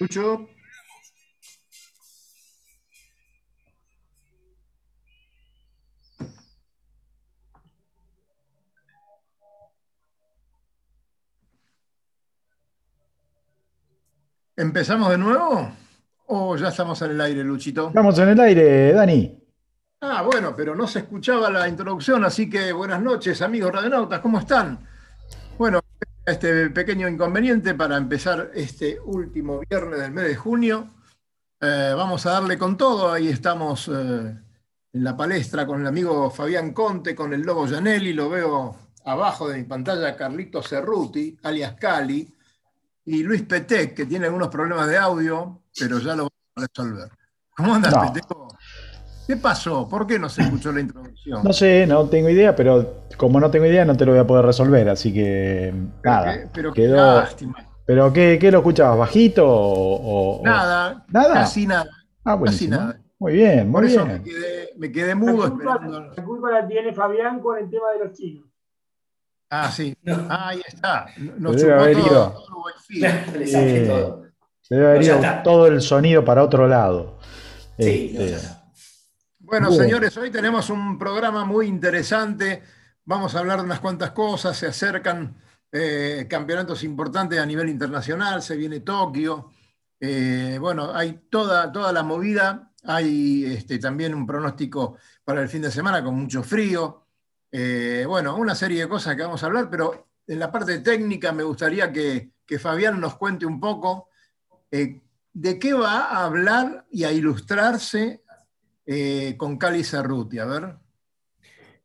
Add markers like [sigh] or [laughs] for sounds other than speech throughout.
Lucho. ¿Empezamos de nuevo? ¿O ya estamos en el aire, Luchito? Estamos en el aire, Dani. Ah, bueno, pero no se escuchaba la introducción, así que buenas noches, amigos radionautas, ¿cómo están? Este pequeño inconveniente para empezar este último viernes del mes de junio. Eh, vamos a darle con todo, ahí estamos eh, en la palestra con el amigo Fabián Conte, con el Lobo Janelli, lo veo abajo de mi pantalla Carlito Cerruti, alias Cali, y Luis Petec, que tiene algunos problemas de audio, pero ya lo vamos a resolver. ¿Cómo andas, No. Peteco? ¿Qué pasó? ¿Por qué no se escuchó la introducción? No sé, no tengo idea, pero como no tengo idea, no te lo voy a poder resolver, así que Pero nada. qué- pero qué quedó. lástima. ¿Pero qué, qué lo escuchabas? ¿Bajito o, o- Nada, ¿Nada? casi nada. Ah, buenísimo. nada. Muy bien, Por muy eso me bien. quedé, me quedé La mudo culpa, esperando. la culpa la tiene Fabián con el tema de los chinos. Ah, sí. No. Ah, ahí está. Nos Se debe haber todo, ido. todo saqué [laughs] Eh, todo. Se debe haber No, ido todo el sonido para otro lado. Sí, no, Este, ya está. Bueno, señores, hoy tenemos un programa muy interesante. Vamos a hablar de unas cuantas cosas. Se acercan eh, campeonatos importantes a nivel internacional. Se viene Tokio. Eh, bueno, hay toda, toda la movida. Hay este, también un pronóstico para el fin de semana con mucho frío. Eh, bueno, una serie de cosas que vamos a hablar, pero en la parte técnica me gustaría que, que Fabián nos cuente un poco eh, de qué va a hablar y a ilustrarse eh, con Cali Cerruti. A ver.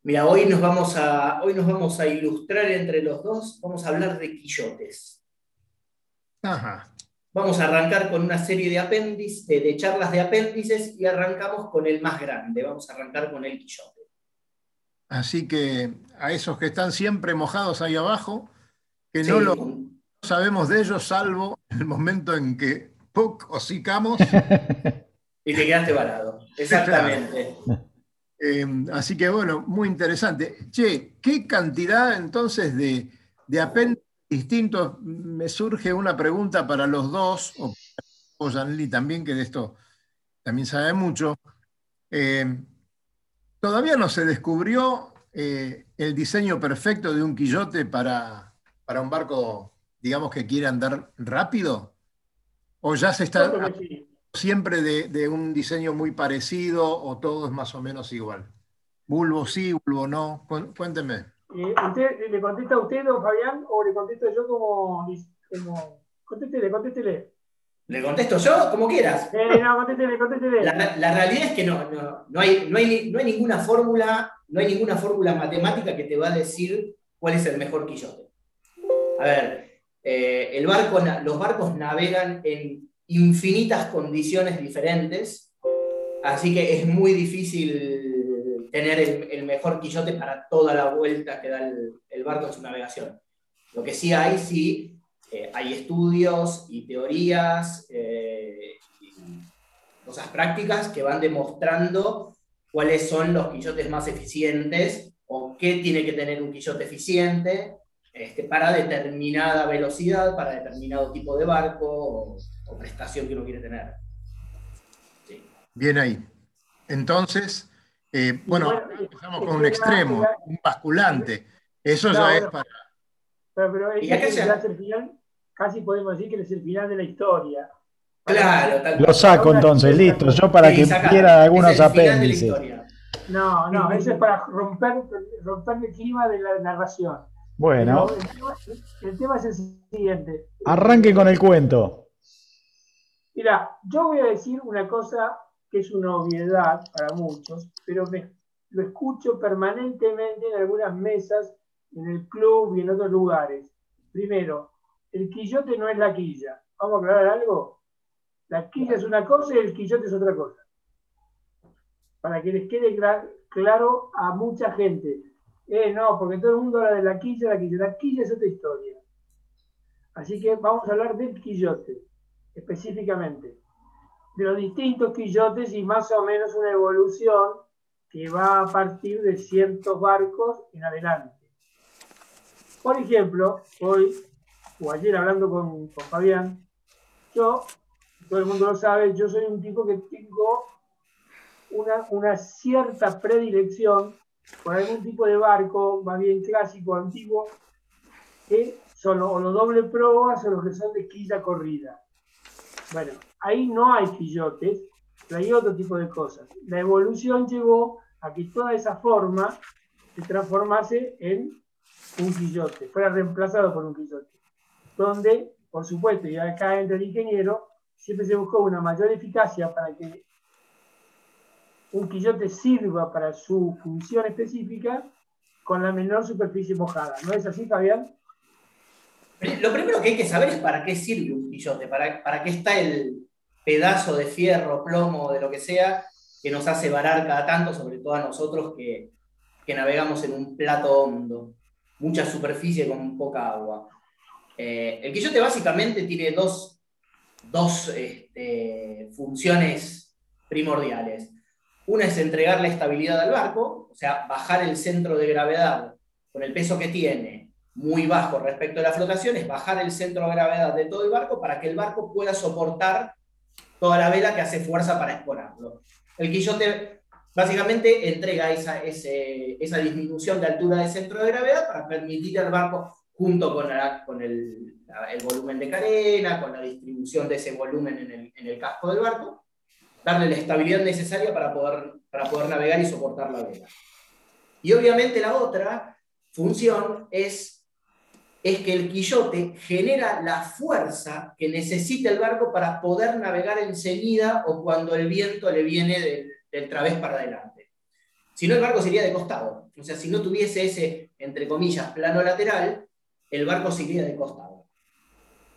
Mira, hoy nos, vamos a, hoy nos vamos a ilustrar entre los dos. Vamos a hablar de quillotes. Ajá. Vamos a arrancar con una serie de apéndices, de, de charlas de apéndices, y arrancamos con el más grande. Vamos a arrancar con el quillote. Así que a esos que están siempre mojados ahí abajo, que Sí, no lo sabemos de ellos, salvo el momento en que ¡puc! hocicamos. [laughs] y te quedaste varado. [laughs] Exactamente. Eh, así que bueno, muy interesante. Che, ¿qué cantidad entonces de, de apéndices distintos? Me surge una pregunta para los dos, o para Janely también, que de esto también sabe mucho. Eh, todavía no se descubrió eh, el diseño perfecto de un quillote para, para un barco, digamos, que quiere andar rápido. ¿O ya se está Yo creo que sí. Siempre de, de un diseño muy parecido o todo es más o menos igual? Bulbo sí, bulbo no. Cu- Cuénteme. Eh, ¿usted, ¿Le contesta a usted, don Fabián, o le contesto yo como... como contéstele, contéstele. ¿Le contesto yo? Como quieras. Eh, no, contéstele, contéstele. La, la realidad es que no, no, no hay, no, hay, no hay ninguna fórmula, no hay ninguna fórmula matemática que te va a decir cuál es el mejor quillote. A ver, eh, el barco, los barcos navegan en infinitas condiciones diferentes, así que es muy difícil tener el, el mejor quillote para toda la vuelta que da el, el barco en su navegación. Lo que sí hay, sí, eh, hay estudios y teorías eh, y cosas prácticas que van demostrando cuáles son los quillotes más eficientes o qué tiene que tener un quillote eficiente este, para determinada velocidad, para determinado tipo de barco o, o prestación que uno quiere tener. Sí. Bien ahí. Entonces, eh, bueno, bueno, empezamos es con un extremo, la- un basculante. Eso ya es para. Pero, pero Y acá este ya- ya es el final, casi podemos decir que es el final de la historia. Claro, tal Lo saco entonces, listo. Yo para Sí, que saca. quiera algunos Es apéndices. No, no, eso es para romper, romper el clima de la narración. Bueno, el, tema, el tema es el siguiente. arranque con el cuento. Mira, yo voy a decir una cosa que es una obviedad para muchos, pero lo escucho permanentemente en algunas mesas, en el club y en otros lugares. Primero, el quillote no es la quilla. ¿Vamos a aclarar algo? La quilla es una cosa y el quillote es otra cosa. Para que les quede cla- claro a mucha gente. Eh, no, porque todo el mundo habla de la quilla, la quilla. La quilla es otra historia. Así que vamos a hablar del quillote, específicamente. De los distintos quillotes y más o menos una evolución que va a partir de ciertos barcos en adelante. Por ejemplo, hoy o ayer hablando con, con Fabián, yo todo el mundo lo sabe, yo soy un tipo que tengo una, una cierta predilección por algún tipo de barco, más bien clásico, antiguo, que son o los doble proas o los que son de quilla corrida. Bueno, ahí no hay quillotes, pero hay otro tipo de cosas. La evolución llevó a que toda esa forma se transformase en un quillote, fuera reemplazado por un quillote. Donde, por supuesto, y acá entra el ingeniero, siempre se buscó una mayor eficacia para que un quillote sirva para su función específica con la menor superficie mojada. ¿No es así, Fabián? Lo primero que hay que saber es para qué sirve un quillote, para, para qué está el pedazo de fierro, plomo, de lo que sea, que nos hace varar cada tanto, sobre todo a nosotros que, que navegamos en un plato hondo, mucha superficie con poca agua. Eh, el quillote básicamente tiene dos, dos este, funciones primordiales. Una es entregar la estabilidad al barco, o sea, bajar el centro de gravedad con el peso que tiene muy bajo respecto a la flotación, es bajar el centro de gravedad de todo el barco para que el barco pueda soportar toda la vela que hace fuerza para exponerlo. El quillote básicamente entrega esa, esa disminución de altura de centro de gravedad para permitir al barco, junto con, con el, el, volumen de carena, con la distribución de ese volumen en el, en el casco del barco, darle la estabilidad necesaria para poder, para poder navegar y soportar la vela. Y obviamente la otra función es, es que el quillote genera la fuerza que necesita el barco para poder navegar enseguida o cuando el viento le viene del, del través para adelante. Si no, el barco sería de costado. O sea, si no tuviese ese, entre comillas, plano lateral, el barco sería de costado.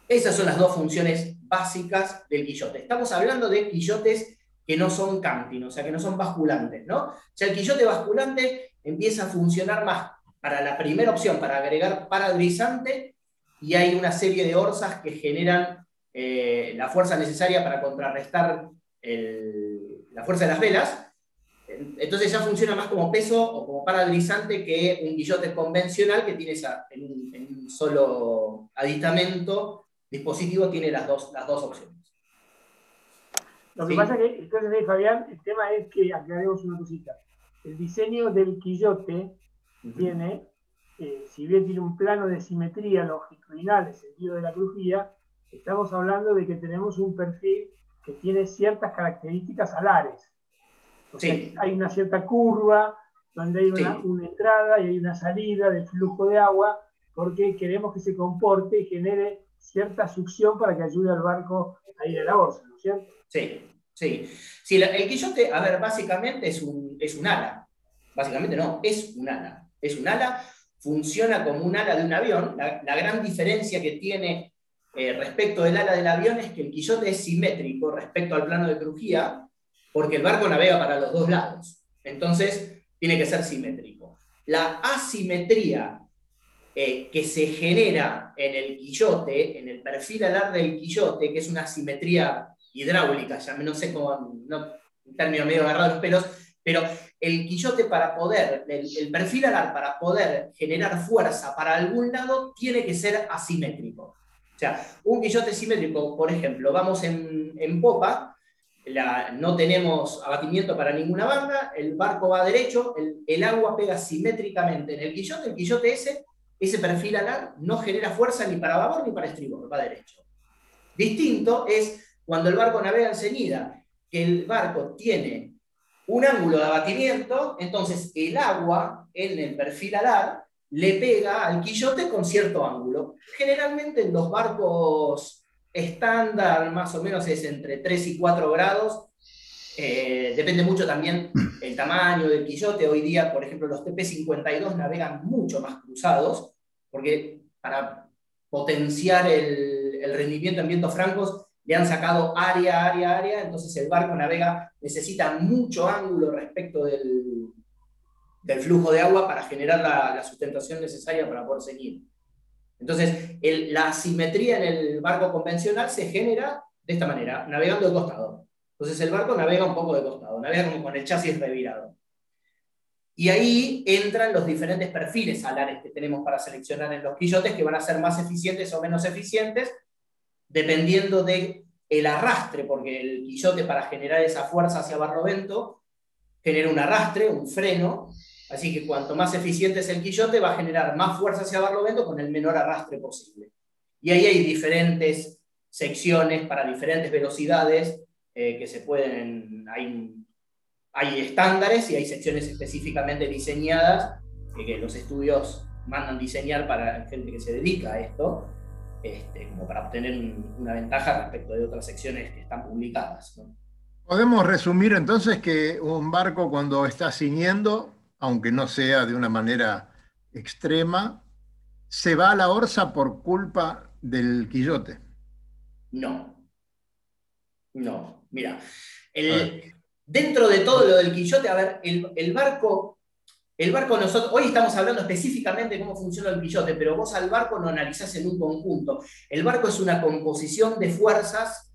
Esas son las dos funciones básicas del quillote. Estamos hablando de quillotes que no son canting, o sea, que no son basculantes, ¿no? O sea, el quillote basculante empieza a funcionar más para la primera opción, para agregar paradrizante, y hay una serie de orzas que generan eh, la fuerza necesaria para contrarrestar la fuerza de las velas. Entonces ya funciona más como peso o como paradrizante que un guillote convencional que tiene esa, en, un, solo aditamento dispositivo tiene las dos, las dos opciones. Lo que pasa es que, entonces, Fabián, el tema es que aclaremos una cosita. El diseño del quillote tiene, eh, si bien tiene un plano de simetría longitudinal, en sentido de la crujía, estamos hablando de que tenemos un perfil que tiene ciertas características alares. Hay una cierta curva donde hay una, una, entrada y hay una salida del flujo de agua porque queremos que se comporte y genere cierta succión para que ayude al barco a ir a la bolsa, ¿no es cierto? Sí, sí. sí el quillote, a ver, básicamente es un, es un ala. Básicamente no, es un ala. Es un ala, funciona como un ala de un avión. La, gran diferencia que tiene eh, respecto del ala del avión es que el quillote es simétrico respecto al plano de crujía, porque el barco navega para los dos lados. Entonces, tiene que ser simétrico. La asimetría eh, que se genera en el quillote, en el perfil alar del quillote, que es una asimetría hidráulica, ya no sé cómo, no, un término medio agarrado los pelos, pero el quillote para poder, el, perfil alar para poder generar fuerza para algún lado tiene que ser asimétrico. O sea, un quillote simétrico, por ejemplo, vamos en, en popa, no tenemos abatimiento para ninguna banda, el barco va derecho, el, agua pega simétricamente en el quillote, el quillote ese, ese perfil alar no genera fuerza ni para babor ni para estribor, va derecho. Distinto es cuando el barco navega enseguida, que el barco tiene un ángulo de abatimiento, entonces el agua en el perfil alar le pega al quillote con cierto ángulo. Generalmente en los barcos estándar más o menos es entre 3 y 4 grados. Eh, depende mucho también el tamaño del quillote. Hoy día, por ejemplo, los TP52 navegan mucho más cruzados, porque para potenciar el, el rendimiento en vientos francos le han sacado área, área, área, entonces el barco navega, necesita mucho ángulo respecto del, del flujo de agua para generar la, sustentación necesaria para poder seguir. Entonces, la simetría en el barco convencional se genera de esta manera, navegando de costado. Entonces el barco navega un poco de costado, navega como con el chasis revirado. Y ahí entran los diferentes perfiles alares que tenemos para seleccionar en los quillotes, que van a ser más eficientes o menos eficientes, dependiendo de el arrastre, porque el quillote para generar esa fuerza hacia barlovento genera un arrastre, un freno, así que cuanto más eficiente es el quillote va a generar más fuerza hacia barlovento con el menor arrastre posible. Y ahí hay diferentes secciones para diferentes velocidades eh, que se pueden, hay, hay estándares y hay secciones específicamente diseñadas que los estudios mandan diseñar para gente que se dedica a esto, este, como para obtener una ventaja respecto de otras secciones que están publicadas. Podemos resumir entonces que un barco cuando está ciñendo, aunque no sea de una manera extrema, se va a la orza por culpa del quillote. No. No, mira. dentro de todo lo del quillote, a ver, el, el barco el barco, nosotros, hoy estamos hablando específicamente de cómo funciona el quillote, pero vos al barco lo analizás en un conjunto. El barco es una composición de fuerzas,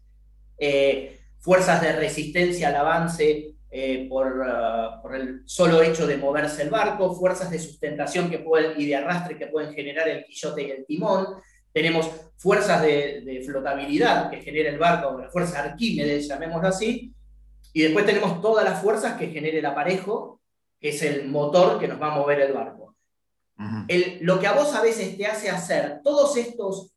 eh, fuerzas de resistencia al avance eh, uh, por, el solo hecho de moverse el barco, fuerzas de sustentación que pueden, y de arrastre que pueden generar el quillote y el timón. Tenemos fuerzas de, flotabilidad que genera el barco, la fuerza Arquímedes, llamémoslo así. Y después tenemos todas las fuerzas que genera el aparejo es el motor que nos va a mover el barco. lo que a vos a veces te hace hacer, todos estos,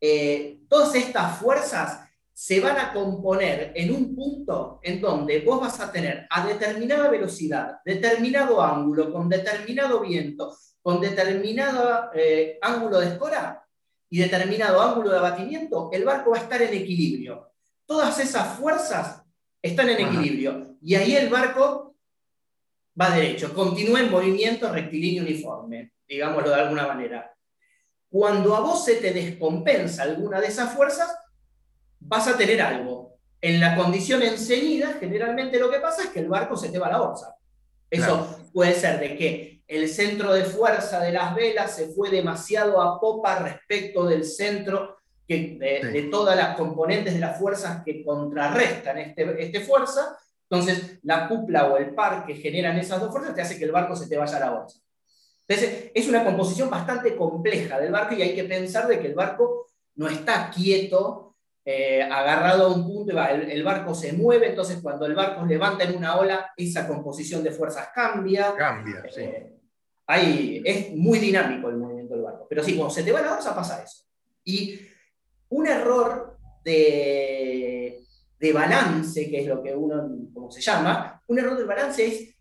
eh, todas estas fuerzas se van a componer en un punto en donde vos vas a tener a determinada velocidad, determinado ángulo, con determinado viento, con determinado eh, ángulo de escora y determinado ángulo de abatimiento, el barco va a estar en equilibrio. Todas esas fuerzas están en equilibrio. Y ahí el barco va derecho, continúa en movimiento rectilíneo uniforme, digámoslo de alguna manera. Cuando a vos se te descompensa alguna de esas fuerzas, vas a tener algo. En la condición enseguida, generalmente lo que pasa es que el barco se te va a la orza. Eso puede ser de que el centro de fuerza de las velas se fue demasiado a popa respecto del centro que, de, todas las componentes de las fuerzas que contrarrestan este, este fuerza, entonces, la cupla o el par que generan esas dos fuerzas te hace que el barco se te vaya a la bolsa. Entonces, es una composición bastante compleja del barco y hay que pensar de que el barco no está quieto, eh, agarrado a un punto, y va, el, barco se mueve, entonces cuando el barco levanta en una ola, esa composición de fuerzas cambia. Cambia, sí. Eh, es muy dinámico el movimiento del barco. Pero sí, cuando se te va la bolsa pasa eso. Y un error de, de balance, que es lo que uno, como se llama, un error de balance es,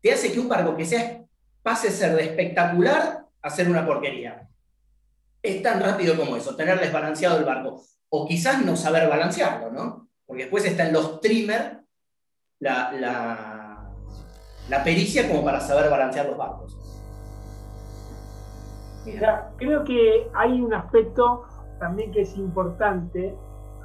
te hace que un barco que sea, pase a ser de espectacular a ser una porquería. Es tan rápido como eso, tener desbalanceado el barco. O quizás no saber balancearlo, ¿no? Porque después está en los trimmer la, la, la pericia como para saber balancear los barcos. Mira, creo que hay un aspecto también que es importante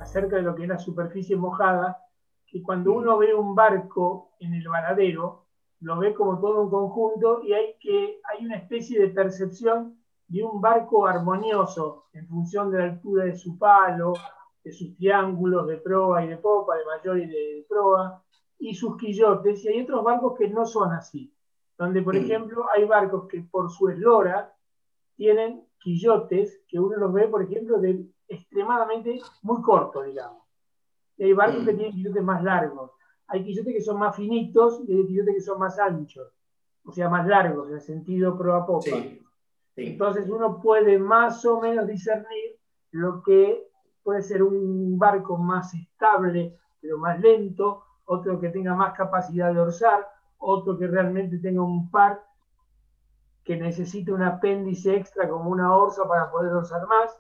acerca de lo que es la superficie mojada, que cuando uno ve un barco en el varadero, lo ve como todo un conjunto y hay, que, hay una especie de percepción de un barco armonioso en función de la altura de su palo, de sus triángulos de proa y de popa, de mayor y de proa, y sus quillotes, y hay otros barcos que no son así, donde por ejemplo hay barcos que por su eslora tienen quillotes que uno los ve, por ejemplo, de extremadamente muy corto, digamos. hay barcos que mm. tienen quillotes más largos. Hay quillotes que son más finitos y hay quillotes que son más anchos, o sea, más largos en el sentido proa popa. Entonces uno puede más o menos discernir lo que puede ser un barco más estable, pero más lento, otro que tenga más capacidad de orzar, otro que realmente tenga un par que necesite un apéndice extra como una orza para poder orzar más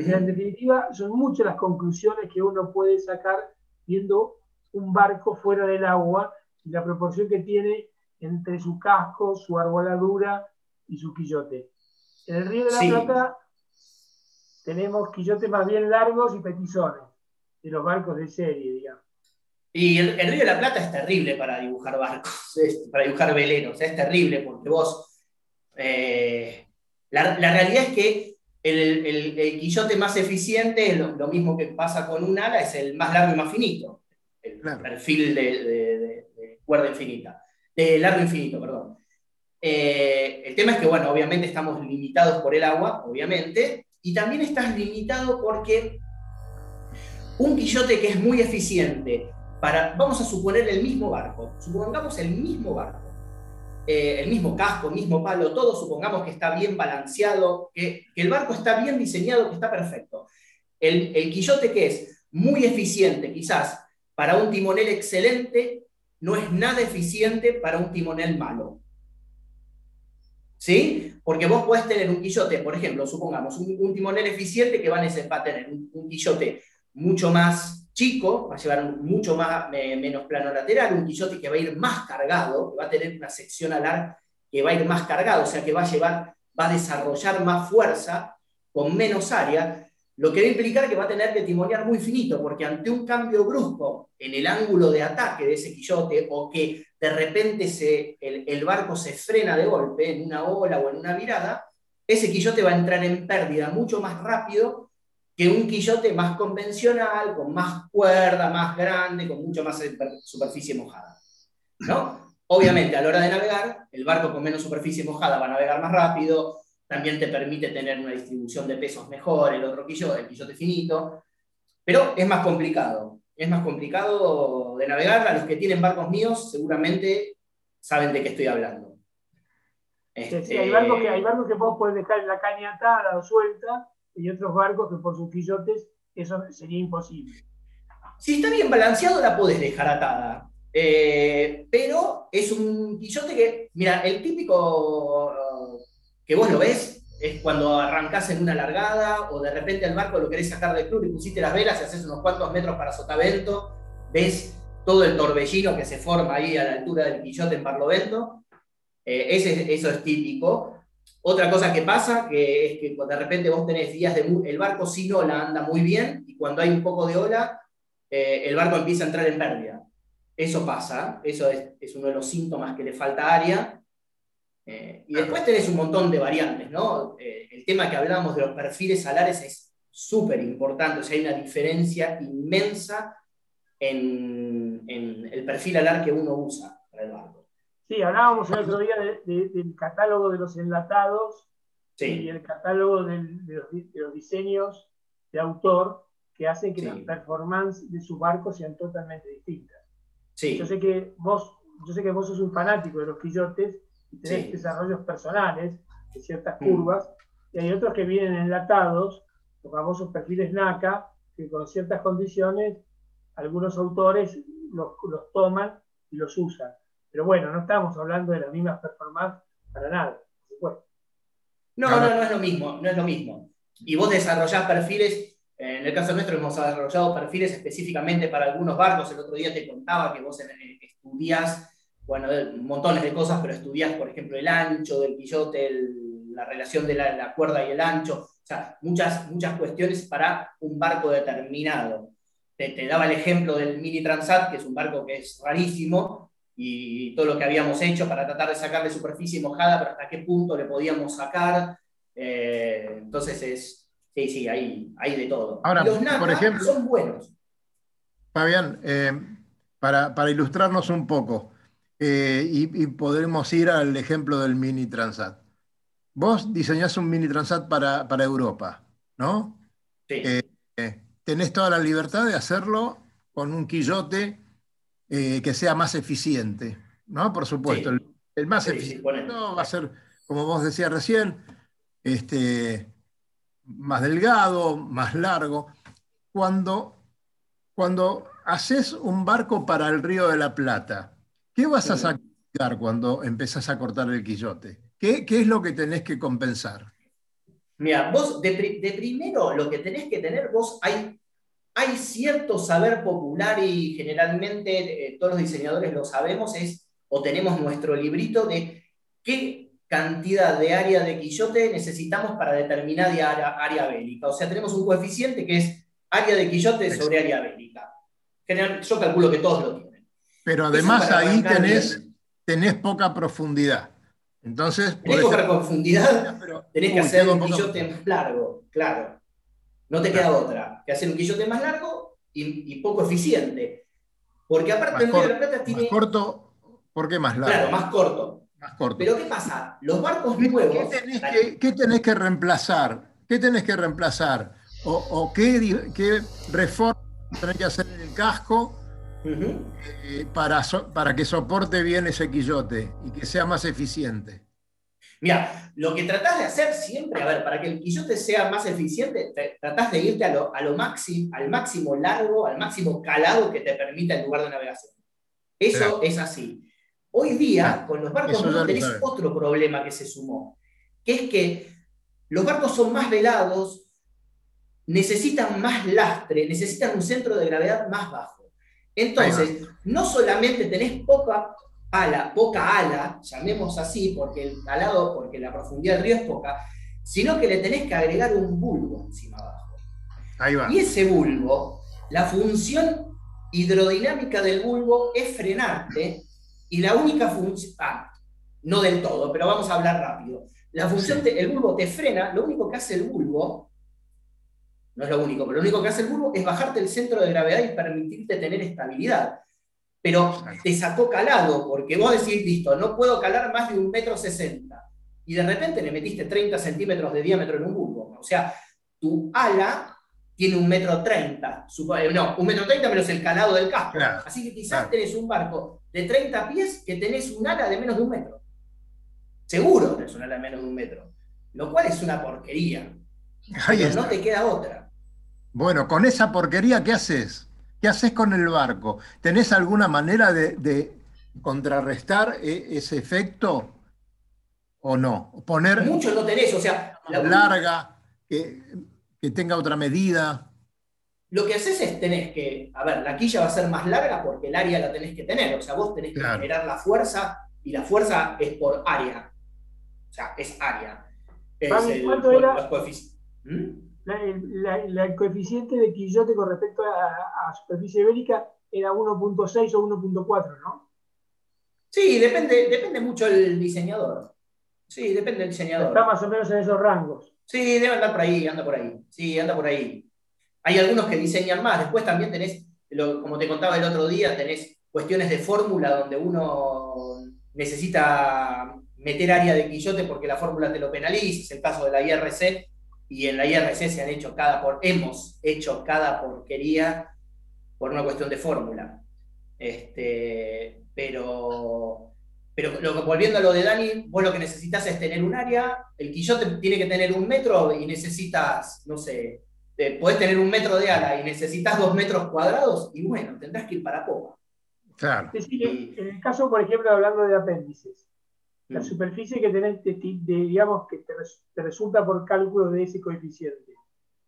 en definitiva, son muchas las conclusiones que uno puede sacar viendo un barco fuera del agua y la proporción que tiene entre su casco, su arboladura y su quillote. En el Río de la Plata tenemos quillotes más bien largos y petizones, de los barcos de serie, digamos. Y el, Río de la Plata es terrible para dibujar barcos, [laughs] para dibujar veleros, es terrible porque vos... Eh, la, la realidad es que el, el, quillote más eficiente, lo, lo, mismo que pasa con un ala, es el más largo y más finito. El perfil de, cuerda infinita. De largo infinito, perdón. Eh, el tema es que, bueno, obviamente estamos limitados por el agua, obviamente, y también estás limitado porque un quillote que es muy eficiente para, vamos a suponer el mismo barco, supongamos el mismo barco, eh, el mismo casco, mismo palo, todo supongamos que está bien balanceado, que, el barco está bien diseñado, que está perfecto. El, el quillote que es muy eficiente quizás para un timonel excelente, no es nada eficiente para un timonel malo. ¿Sí? Porque vos podés tener un quillote, por ejemplo, supongamos, un, timonel eficiente que va a, tener un, quillote mucho más chico, va a llevar mucho más, menos plano lateral, un quillote que va a ir más cargado, que va a tener una sección alar que va a ir más cargado, o sea que va a llevar, va a desarrollar más fuerza con menos área, lo que va a implicar que va a tener que timonear muy finito, porque ante un cambio brusco en el ángulo de ataque de ese quillote, o que de repente se, el, barco se frena de golpe en una ola o en una virada, ese quillote va a entrar en pérdida mucho más rápido que un quillote más convencional, con más cuerda, más grande, con mucho más superficie mojada. ¿no? Obviamente, a la hora de navegar, el barco con menos superficie mojada va a navegar más rápido, también te permite tener una distribución de pesos mejor, el otro quillote, el quillote finito, pero es más complicado. Es más complicado de navegar. A los que tienen barcos míos seguramente saben de qué estoy hablando. Este, hay, barcos que, hay barcos que vos podés dejar en la caña atada o suelta y otros barcos que por sus quillotes eso sería imposible. Si está bien balanceado la podés dejar atada. Eh, pero es un quillote que, mira, el típico que vos lo ves es cuando arrancás en una largada o de repente el barco lo querés sacar del club y pusiste las velas y haces unos cuantos metros para sotavento, ves todo el torbellino que se forma ahí a la altura del quillote en Barlovento. Eh, ese, eso es típico. Otra cosa que pasa que es que de repente vos tenés días de... El barco sin ola anda muy bien y cuando hay un poco de ola, eh, el barco empieza a entrar en pérdida. Eso pasa, eso es, uno de los síntomas que le falta área eh, y después tenés un montón de variantes, ¿no? Eh, el tema que hablábamos de los perfiles salares es súper importante, o sea, hay una diferencia inmensa en, el perfil alar que uno usa para el barco. Sí, hablábamos el otro día del catálogo de los enlatados y el catálogo de, los, diseños de autor que hacen que las performances de sus barcos sean totalmente distintas. Sí. Yo sé que vos, yo sé que vos sos un fanático de los quillotes tenés desarrollos personales de ciertas mm. curvas, y hay otros que vienen enlatados, los famosos perfiles NACA, que con ciertas condiciones algunos autores los, toman y los usan. Pero bueno, no estamos hablando de las mismas performances para nada, por supuesto. No, no, no es lo mismo, no es lo mismo. Y vos desarrollás perfiles, en el caso nuestro hemos desarrollado perfiles específicamente para algunos barcos. El otro día te contaba que vos estudiás bueno, montones de cosas, pero estudias, por ejemplo, el ancho del quillote, la relación de la, cuerda y el ancho, o sea, muchas, muchas cuestiones para un barco determinado. Te, daba el ejemplo del Mini Transat, que es un barco que es rarísimo, y todo lo que habíamos hecho para tratar de sacarle superficie mojada, pero hasta qué punto le podíamos sacar. Eh, entonces es, sí, sí, hay, hay de todo. Ahora, los por ejemplo, son buenos. Fabián, eh, para, para ilustrarnos un poco, eh, y, podemos ir al ejemplo del mini transat. Vos diseñás un mini transat para, Europa, ¿no? Sí. Tenés toda la libertad de hacerlo con un quillote que sea más eficiente, ¿no? Por supuesto, el, más eficiente va a ser, como vos decías recién, este, más delgado, más largo. Cuando, cuando haces un barco para el Río de la Plata, ¿Qué vas a sacar cuando empezás a cortar el quillote? ¿Qué, es lo que tenés que compensar? Mira, vos de, primero lo que tenés que tener, vos hay, hay cierto saber popular y generalmente eh, todos los diseñadores lo sabemos, es o tenemos nuestro librito de qué cantidad de área de quillote necesitamos para determinada área, área bélica. O sea, tenemos un coeficiente que es área de quillote sobre área bélica. General, yo calculo que todos lo tienen. Pero además ahí tenés, tenés poca profundidad. Entonces, tenés poca profundidad, [laughs] tenés que hacer un quillote más largo, claro. No te queda otra que hacer un quillote más largo y, poco eficiente. Porque aparte el Río de la Plata tiene. Más corto, ¿por qué más largo? Claro, más corto. Más corto. Pero ¿qué pasa? Los barcos nuevos. ¿Qué tenés, que, ¿qué tenés que reemplazar? ¿Qué tenés que reemplazar? ¿O, o qué, qué reforma tenés que hacer en el casco eh, para, para que soporte bien ese quillote y que sea más eficiente? Mira, lo que tratás de hacer siempre, a ver, para que el quillote sea más eficiente, tratás de irte a lo, a lo máximo, al máximo largo, al máximo calado que te permita el lugar de navegación. Eso es así. Hoy día, con los barcos no tenés otro problema que se sumó, que es que los barcos son más velados, necesitan más lastre, necesitan un centro de gravedad más bajo. Entonces, no solamente tenés poca ala, poca ala, llamemos así, porque el calado, porque la profundidad del río es poca, sino que le tenés que agregar un bulbo encima abajo. Ahí va. Y ese bulbo, la función hidrodinámica del bulbo es frenarte, y la única función, ah, no del todo, pero vamos a hablar rápido. La función, el bulbo te frena, lo único que hace el bulbo, no es lo único, pero lo único que hace el bulbo es bajarte el centro de gravedad y permitirte tener estabilidad pero te sacó calado, porque vos decís, listo, no puedo calar más de un metro sesenta, y de repente le metiste 30 centímetros de diámetro en un bulbo. O sea, tu ala tiene un metro treinta, eh, no, un metro treinta menos el calado del casco. Así que quizás tenés un barco de 30 pies que tenés un ala de menos de un metro. Seguro tenés un ala de menos de un metro. Lo cual es una porquería. Pero no te queda otra. Bueno, con esa porquería, ¿qué haces? ¿Qué haces con el barco? ¿Tenés alguna manera de, contrarrestar e, ese efecto o no? Poner Mucho no tenés, o sea... larga, que, tenga otra medida. Lo que haces es tenés que, a ver, la quilla va a ser más larga porque el área la tenés que tener, o sea, vos tenés que generar la fuerza y la fuerza es por área. O sea, es área. Es ¿Cuánto era? El coeficiente de Quillote con respecto a, superficie ibérica era 1.6 o 1.4, ¿no? Sí, depende, depende mucho del diseñador. Sí, depende del diseñador. Está más o menos en esos rangos. Sí, debe andar por ahí, anda por ahí. Sí, anda por ahí. Hay algunos que diseñan más. Después también tenés, como te contaba el otro día, tenés cuestiones de fórmula donde uno necesita meter área de quillote porque la fórmula te lo penaliza. Es el caso de la IRC, y en la IRC se han hecho cada por, hemos hecho cada porquería por una cuestión de fórmula. Este, pero, pero volviendo a lo de Dani, vos lo que necesitas es tener un área, el quillote tiene que tener un metro y necesitas, no sé, podés tener un metro de ala y necesitas dos metros cuadrados y bueno, tendrás que ir para popa. Claro. en el caso, por ejemplo, hablando de apéndices, la superficie que tenés, digamos, que te, resulta por cálculo de ese coeficiente.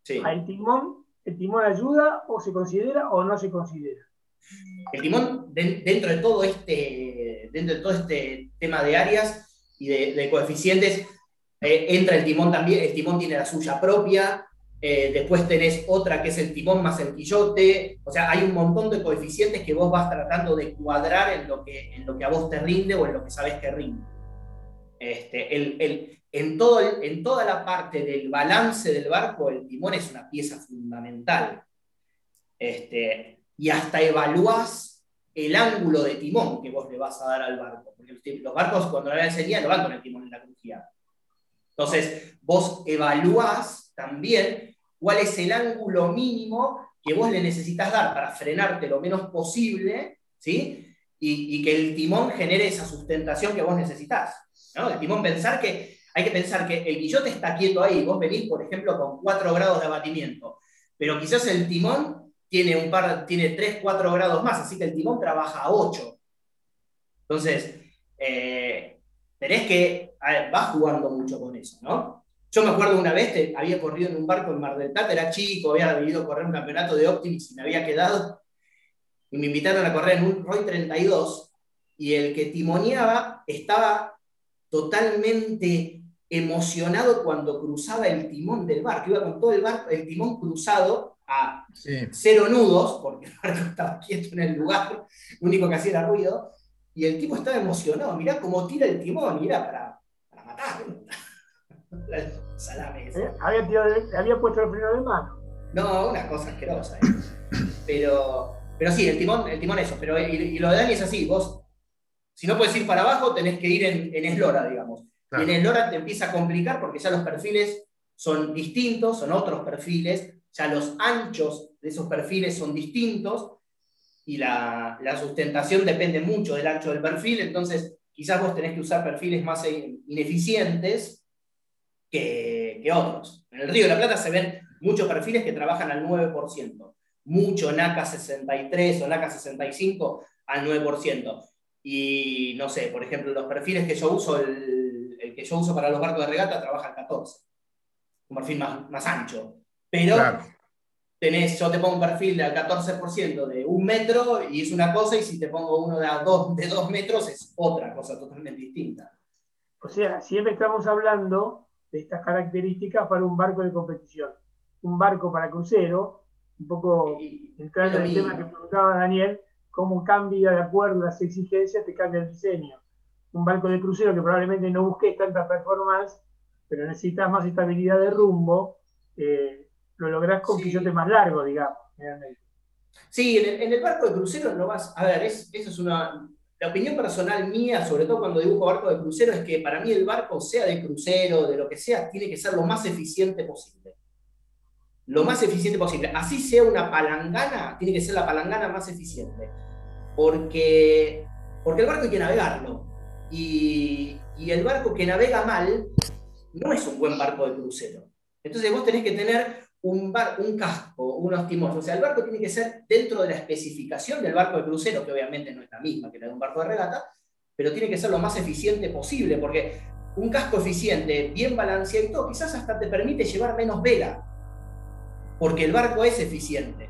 Sí. ¿El timón, ¿El timón ayuda o se considera o no se considera? El timón, dentro de todo este, dentro de todo este tema de áreas y de, coeficientes, eh, entra el timón también, el timón tiene la suya propia, eh, después tenés otra que es el timón más el quillote, o sea, hay un montón de coeficientes que vos vas tratando de cuadrar en lo que, en lo que a vos te rinde o en lo que sabés que rinde. Este, en, toda la parte del balance del barco, el timón es una pieza fundamental. Este, y hasta evaluás el ángulo de timón que vos le vas a dar al barco. Porque los barcos, cuando la enseñan, no van con el timón en la crujía. Entonces, vos evaluás también cuál es el ángulo mínimo que vos le necesitas dar para frenarte lo menos posible, ¿sí? Y, y que el timón genere esa sustentación que vos necesitas. El timón, pensar que, hay que pensar que el guillote está quieto ahí, vos venís, por ejemplo, con 4 grados de abatimiento, pero quizás el timón tiene, un par, tiene 3, 4 grados más, así que el timón trabaja a 8. Entonces, eh, tenés que, vas jugando mucho con eso, ¿no? Yo me acuerdo una vez, que había corrido en un barco en Mar del Plata, era chico, había venido a correr un campeonato de Optimis y me había quedado, y me invitaron a correr en un Roy 32, y el que timoneaba estaba totalmente emocionado cuando cruzaba el timón del barco. Iba con todo el barco, el timón cruzado a cero nudos, porque el barco estaba quieto en el lugar, lo único que hacía era ruido, y el tipo estaba emocionado. Mirá cómo tira el timón, mirá, para, para matarlo. [laughs] Salame. ¿Eh? ¿Había, puesto el freno de mano. No, una cosa asquerosa. ¿eh? Pero, pero sí, el timón, el timón eso. Pero, y lo de Dani es así, vos si no puedes ir para abajo, tenés que ir en, en eslora, digamos. Y en eslora te empieza a complicar porque ya los perfiles son distintos, son otros perfiles, ya los anchos de esos perfiles son distintos y la, sustentación depende mucho del ancho del perfil, entonces quizás vos tenés que usar perfiles más ineficientes que, que otros. En el Río de la Plata se ven muchos perfiles que trabajan al 9%, mucho NACA 63 o NACA 65 al 9%. Y no sé, por ejemplo, los perfiles que yo uso, el, que yo uso para los barcos de regata trabaja al 14, un perfil más, ancho. Pero tenés, yo te pongo un perfil al 14% de un metro y es una cosa, y si te pongo uno de dos, de dos metros es otra cosa totalmente distinta. O sea, siempre estamos hablando de estas características para un barco de competición un barco para crucero, un poco entrando en el tema que preguntaba Daniel, cómo cambia de acuerdo a las exigencias, te cambia el diseño. Un barco de crucero que probablemente no busques tanta performance, pero necesitas más estabilidad de rumbo, eh, lo lográs con sí. más largo, digamos. Sí, en el, barco de crucero no vas. A ver, eso es una. La opinión personal mía, sobre todo cuando dibujo barco de crucero, es que para mí el barco, sea de crucero, de lo que sea, tiene que ser lo más eficiente posible lo más eficiente posible. Así sea una palangana, tiene que ser la palangana más eficiente. Porque, porque el barco hay que navegarlo. Y, el barco que navega mal no es un buen barco de crucero. Entonces vos tenés que tener un, bar, un casco, unos timones. O sea, el barco tiene que ser dentro de la especificación del barco de crucero, que obviamente no es la misma que la de un barco de regata, pero tiene que ser lo más eficiente posible, porque un casco eficiente, bien balanceado y todo, quizás hasta te permite llevar menos vela porque el barco es eficiente.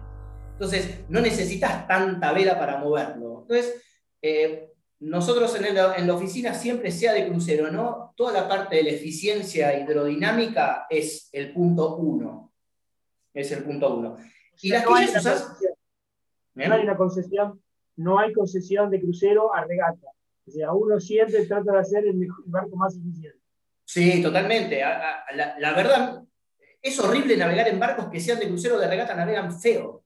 Entonces, no necesitas tanta vela para moverlo. Entonces, eh, nosotros en, en, la oficina, siempre sea de crucero, ¿no? Toda la parte de la eficiencia hidrodinámica es el punto uno. Es el punto uno. Y las no hay, no hay una concesión, no hay concesión de crucero a regata. O sea, uno siempre trata de hacer el, barco más eficiente. Sí, totalmente. la verdad, es horrible navegar en barcos que sean de crucero de regata, navegan feo.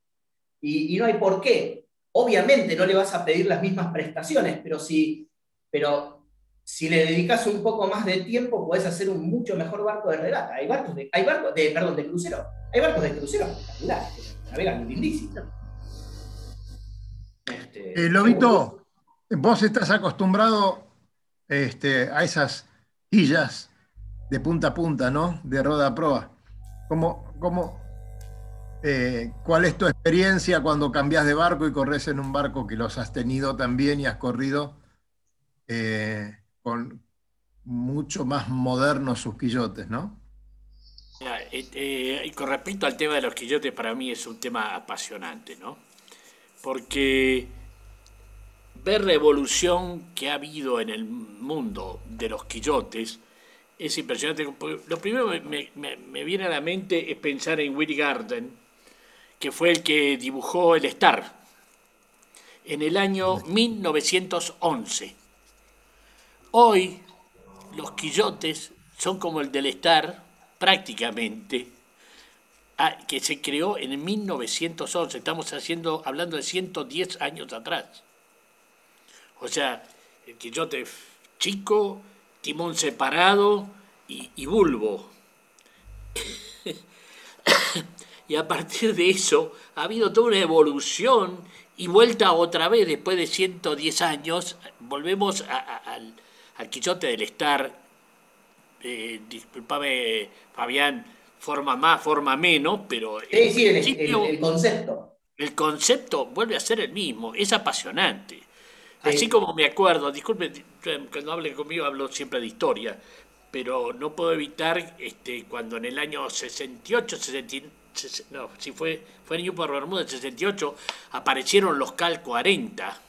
Y, no hay por qué. Obviamente no le vas a pedir las mismas prestaciones, pero si, pero si le dedicas un poco más de tiempo, puedes hacer un mucho mejor barco de regata. Hay barcos de, hay barcos de, perdón, de crucero. Hay barcos de crucero espectaculares, navegan lindísimos. Este, eh, Lobito, vos estás acostumbrado este, a esas hillas de punta a punta, ¿no? De roda a proa. ¿Cómo, eh, ¿Cuál es tu experiencia cuando cambias de barco y corres en un barco que los has tenido también y has corrido eh, con mucho más modernos sus quillotes, ¿no? Eh, y con respecto al tema de los quillotes, para mí es un tema apasionante, ¿no? Porque ver la evolución que ha habido en el mundo de los quillotes, es impresionante. Lo primero que me, viene a la mente es pensar en Willy Garden, que fue el que dibujó el Star en el año 1911. Hoy los quillotes son como el del Star, prácticamente, que se creó en 1911. Estamos haciendo, hablando de 110 años atrás. O sea, el quillote chico, timón separado y, bulbo. Y a partir de eso ha habido toda una evolución y vuelta otra vez, después de 110 años, volvemos al, al Quijote del Estar, eh, disculpame Fabián, forma más, forma menos, pero... el, concepto. El concepto vuelve a ser el mismo, es apasionante. Así como me acuerdo, disculpe, cuando hable conmigo hablo siempre de historia, pero no puedo evitar este, cuando en el año 68, 60, no, si fue, fue en Newport Bermuda, 68, aparecieron los CAL 40,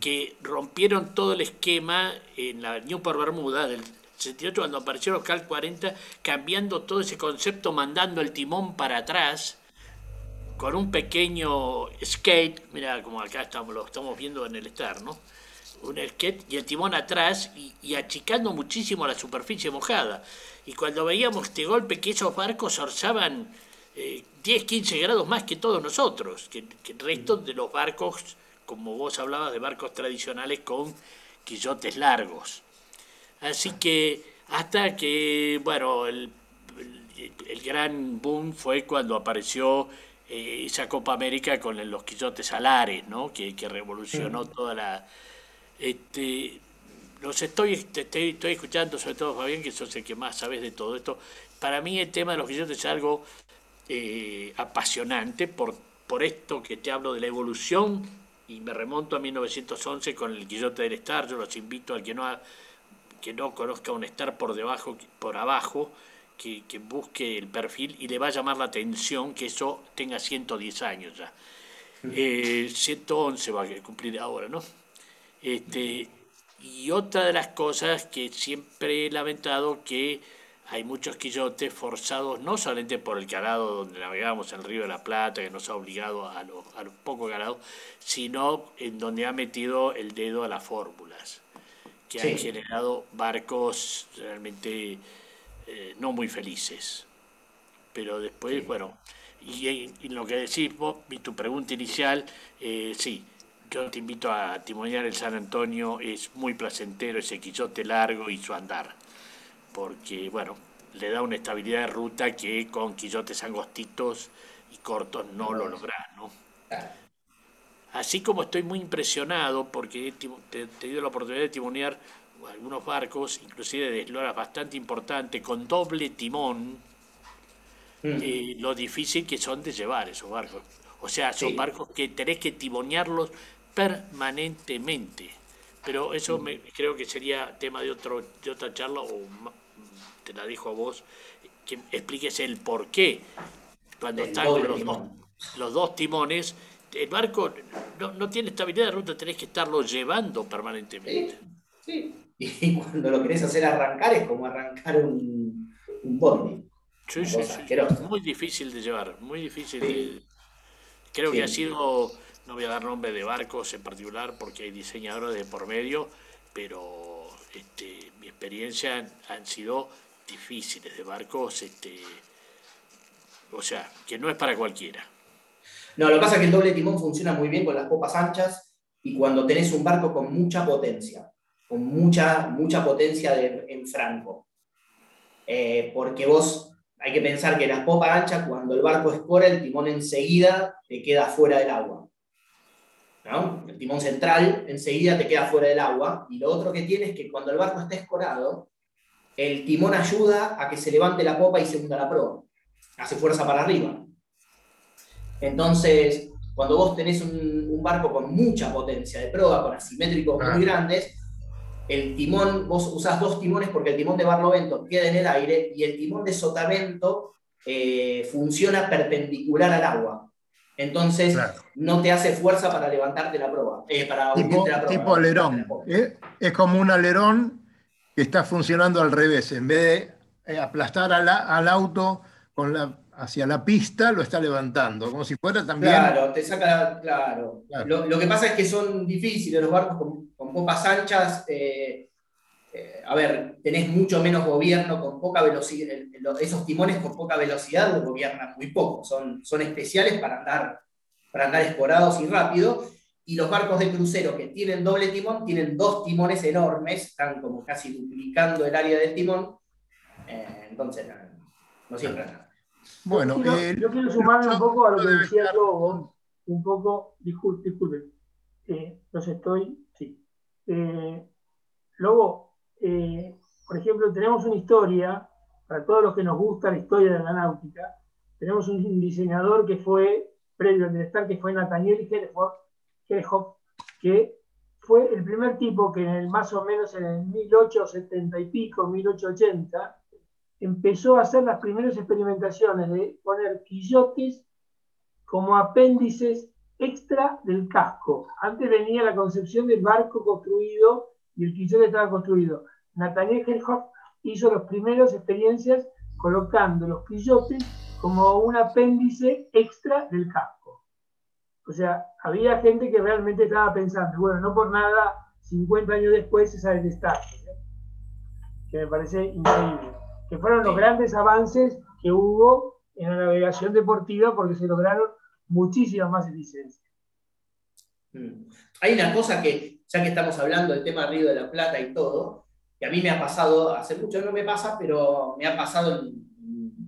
que rompieron todo el esquema en la Newport Bermuda del 68, cuando aparecieron los CAL 40, cambiando todo ese concepto, mandando el timón para atrás con un pequeño skate, mira como acá estamos, lo estamos viendo en el Star, ¿no? Un skate y el timón atrás y, achicando muchísimo la superficie mojada. Y cuando veíamos este golpe que esos barcos orzaban 10, eh, 15 grados más que todos nosotros, que, el resto de los barcos, como vos hablabas de barcos tradicionales con quillotes largos. Así que hasta que, bueno, el el gran boom fue cuando apareció eh, esa Copa América con los quillotes alares, ¿no? que, revolucionó toda la... Este, los estoy, estoy, escuchando, sobre todo Fabián, que sos el que más sabes de todo esto. Para mí el tema de los quillotes es algo eh, apasionante por, por esto que te hablo de la evolución y me remonto a 1911 con el quillote del Star. Yo los invito al que no, que no conozca un Star por debajo, por abajo, que, busque el perfil y le va a llamar la atención que eso tenga 110 años ya. 111 eh, va a cumplir ahora, ¿no? Este, y otra de las cosas que siempre he lamentado que hay muchos quillotes forzados, no solamente por el calado donde navegamos en el Río de la Plata, que nos ha obligado a los a poco calado, sino en donde ha metido el dedo a las fórmulas, que han generado barcos realmente eh, no muy felices. Pero después, bueno, y, lo que decís vos, tu pregunta inicial, eh, sí, yo te invito a timonear el San Antonio, es muy placentero ese quillote largo y su andar, porque, bueno, le da una estabilidad de ruta que con quillotes angostitos y cortos no lo logras, ¿no? Así como estoy muy impresionado porque he, te, tenido la oportunidad de timonear algunos barcos, inclusive de esloras bastante importantes, con doble timón, mm. eh, lo difícil que son de llevar esos barcos. O sea, son barcos que tenés que timonearlos permanentemente. Pero eso mm. me, creo que sería tema de, otro, de otra charla, o te la dejo a vos, que expliques el por qué. Cuando están los dos, los dos timones, el barco no, no, tiene estabilidad de ruta, tenés que estarlo llevando permanentemente. Sí, Y cuando lo querés hacer arrancar es como arrancar un, un bondi. Sí, sí, sí. Muy difícil de llevar, muy difícil. Creo que ha sido, no voy a dar nombre de barcos en particular porque hay diseñadores de por medio, pero este, mi experiencia han sido difíciles de barcos, este, o sea, que no es para cualquiera. No, lo que pasa es que el doble timón funciona muy bien con las copas anchas y cuando tenés un barco con mucha potencia con mucha, mucha potencia en franco. Eh, porque vos hay que pensar que la popa ancha, cuando el barco escora, el timón enseguida te queda fuera del agua. El timón central enseguida te queda fuera del agua. Y lo otro que tiene es que cuando el barco está escorado, el timón ayuda a que se levante la popa y se hunda la proa. Hace fuerza para arriba. Entonces, cuando vos tenés un, un barco con mucha potencia de proa, con asimétricos muy grandes, el timón, vos usás dos timones porque el timón de barlovento queda en el aire y el timón de sotavento eh, funciona perpendicular al agua. Entonces no te hace fuerza para levantarte la proa. Eh, para tipo, la tipo alerón. ¿eh? Es como un alerón que está funcionando al revés. En vez de aplastar al auto con la hacia la pista lo está levantando, como si fuera también. Claro, te saca, claro. Lo, que pasa es que son difíciles los barcos con, con popas anchas. Eh, eh, a ver, tenés mucho menos gobierno con poca velocidad. Esos timones con poca velocidad gobiernan muy poco. Son, son especiales para andar, para andar esporados y rápido. Y los barcos de crucero que tienen doble timón tienen dos timones enormes, están como casi duplicando el área del timón. Eh, entonces, no, siempre nada. Bueno, yo quiero, sumarme un poco a lo que decía Lobo, un poco, disculpe, disculpe, eh, los estoy, sí. Eh, Lobo, eh, por ejemplo, tenemos una historia, para todos los que nos gusta la historia de la náutica, tenemos un diseñador que fue, previo al estar, que fue Nathaniel Que fue el primer tipo que en el, más o menos en el 1870 y pico, 1880, empezó a hacer las primeras experimentaciones de poner quillotes como apéndices extra del casco. Antes venía la concepción del barco construido y el quillote estaba construido. Nathaniel Herhoff hizo las primeras experiencias colocando los quillotes como un apéndice extra del casco. O sea, había gente que realmente estaba pensando, bueno, no por nada, 50 años después se sabe de estar, que me parece increíble que fueron los grandes avances que hubo en la navegación deportiva porque se lograron muchísimas más licencias. Mm. Hay una cosa que, ya que estamos hablando del tema Río de la Plata y todo, que a mí me ha pasado, hace mucho no me pasa, pero me ha pasado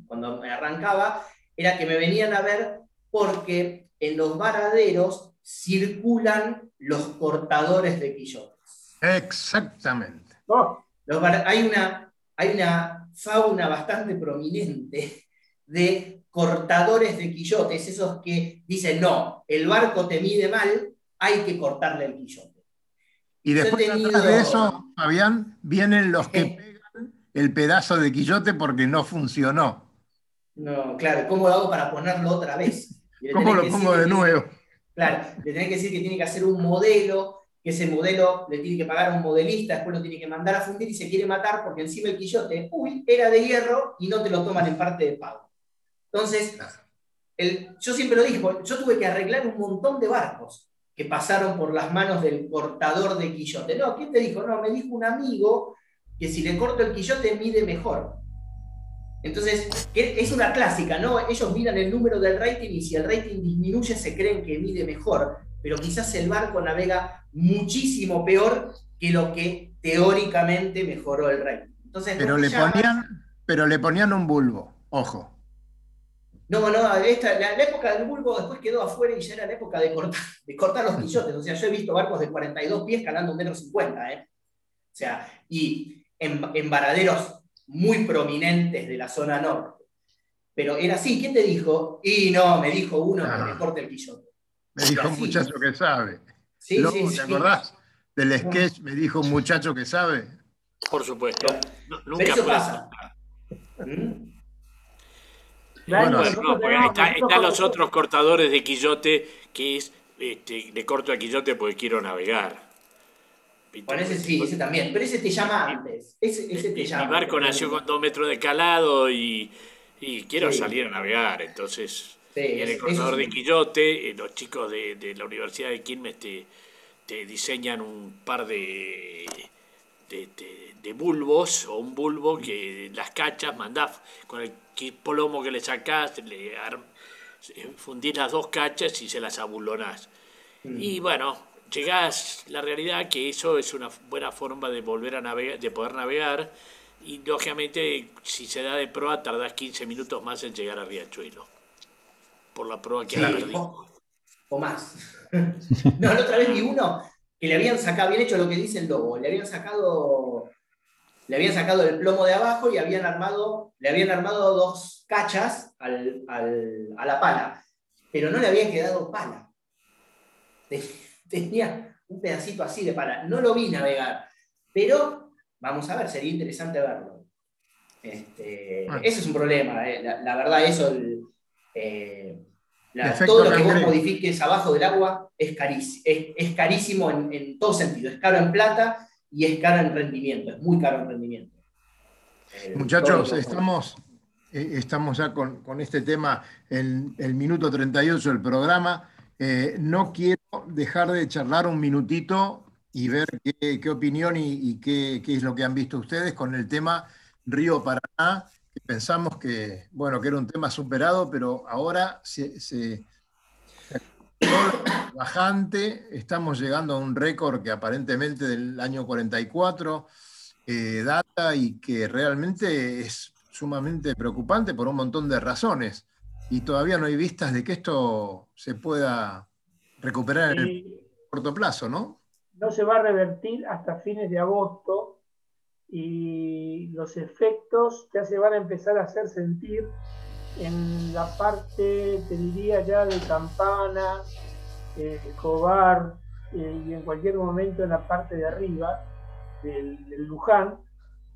cuando me arrancaba, era que me venían a ver porque en los varaderos circulan los cortadores de quillotes. Exactamente. Oh, Los hay, una, hay una fauna bastante prominente de cortadores de quillotes, esos que dicen, no, el barco te mide mal, hay que cortarle el quillote. Y después tenido- de eso, Fabián, vienen los que pegan el pedazo de quillote porque no funcionó. No, claro, ¿cómo lo hago para ponerlo otra vez? ¿Cómo lo pongo de que- nuevo? Claro, le tenés que decir que tiene que hacer un modelo, que ese modelo le tiene que pagar a un modelista, después lo tiene que mandar a fundir y se quiere matar porque encima el quillote, uy, era de hierro y no te lo toman en parte de pago. Entonces, el- yo siempre lo dije, yo tuve que arreglar un montón de barcos que pasaron por las manos del cortador de quillote. No, ¿quién te dijo? No, me dijo un amigo que si le corto el quillote mide mejor. Entonces, es una clásica, ¿no? Ellos miran el número del rating y si el rating disminuye se creen que mide mejor, pero quizás el barco navega muchísimo peor que lo que teóricamente mejoró el rating. Entonces, Pero le ponían, pero le ponían un bulbo, ojo. No, no, esta- la, la época del bulbo después quedó afuera y ya era la época de cortar, de cortar los quillotes. O sea, yo he visto barcos de 42 pies calando un metro cincuenta, ¿eh? O sea, y en, en varaderos muy prominentes de la zona norte. Pero era así, ¿quién te dijo? Y no, me dijo uno que Ah. me corte el quillote. Me dijo un muchacho que sabe. Sí, Lobo, sí, ¿Te sí. acordás del sketch? Me dijo un muchacho que sabe. Por supuesto. No- nunca Pero eso pasa. ¿Mm? Claro, Bueno, No, porque está- están los otros cortadores de quillote que es, este, le corto a quillote porque quiero navegar. Bueno, ese sí, ese también. Pero ese te llama antes. Ese, ese te Mi llama. barco nació con dos metros de calado y, y quiero Sí. salir a navegar, entonces Sí, viene el eso de quillote, eh, los chicos de, de la Universidad de Quilmes te, te diseñan un par de, de, bulbos o un bulbo que las cachas mandás con el plomo que le sacás, le eh, fundís las dos cachas y se las abulonás. Mm. Y bueno, llegás la realidad que eso es una buena forma de volver a navegar, de poder navegar. Y lógicamente, si se da de proa, tardás 15 minutos más en llegar a Riachuelo. Por la proa que Sí, has perdido. o, o más. [laughs] no, la otra vez vi uno que le habían sacado, bien hecho lo que dice el lobo, le habían sacado, le habían sacado el plomo de abajo y habían armado, le habían armado dos cachas al- al- a la pala, pero no le había quedado pala. Te- Tenía un pedacito así de pala. No lo vi navegar, pero vamos a ver, sería interesante verlo. Este, Bueno. Ese es un problema, eh, la, la verdad, eso, el, eh, la- todo lo que vos modifiques abajo del agua es, carísimo, es, es carísimo en, en todo sentido. Es caro en plata y es caro en rendimiento, es muy caro en rendimiento. Eh, Muchachos, estamos, estamos ya con, con este tema en el minuto 38 del programa. No quiero dejar de charlar un minutito y ver qué, opinión y, qué, qué es lo que han visto ustedes con el tema Río Paraná, que pensamos que, bueno, que era un tema superado, pero ahora se, se- bajante, estamos llegando a un récord que aparentemente del año 44 eh, data y que realmente es sumamente preocupante por un montón de razones. Y todavía no hay vistas de que esto se pueda recuperar en el corto plazo, ¿no? no se va a revertir hasta fines de agosto y los efectos ya se van a empezar a hacer sentir en la parte, te diría ya de Campana, eh, Escobar eh, y en cualquier momento en la parte de arriba del, del Luján,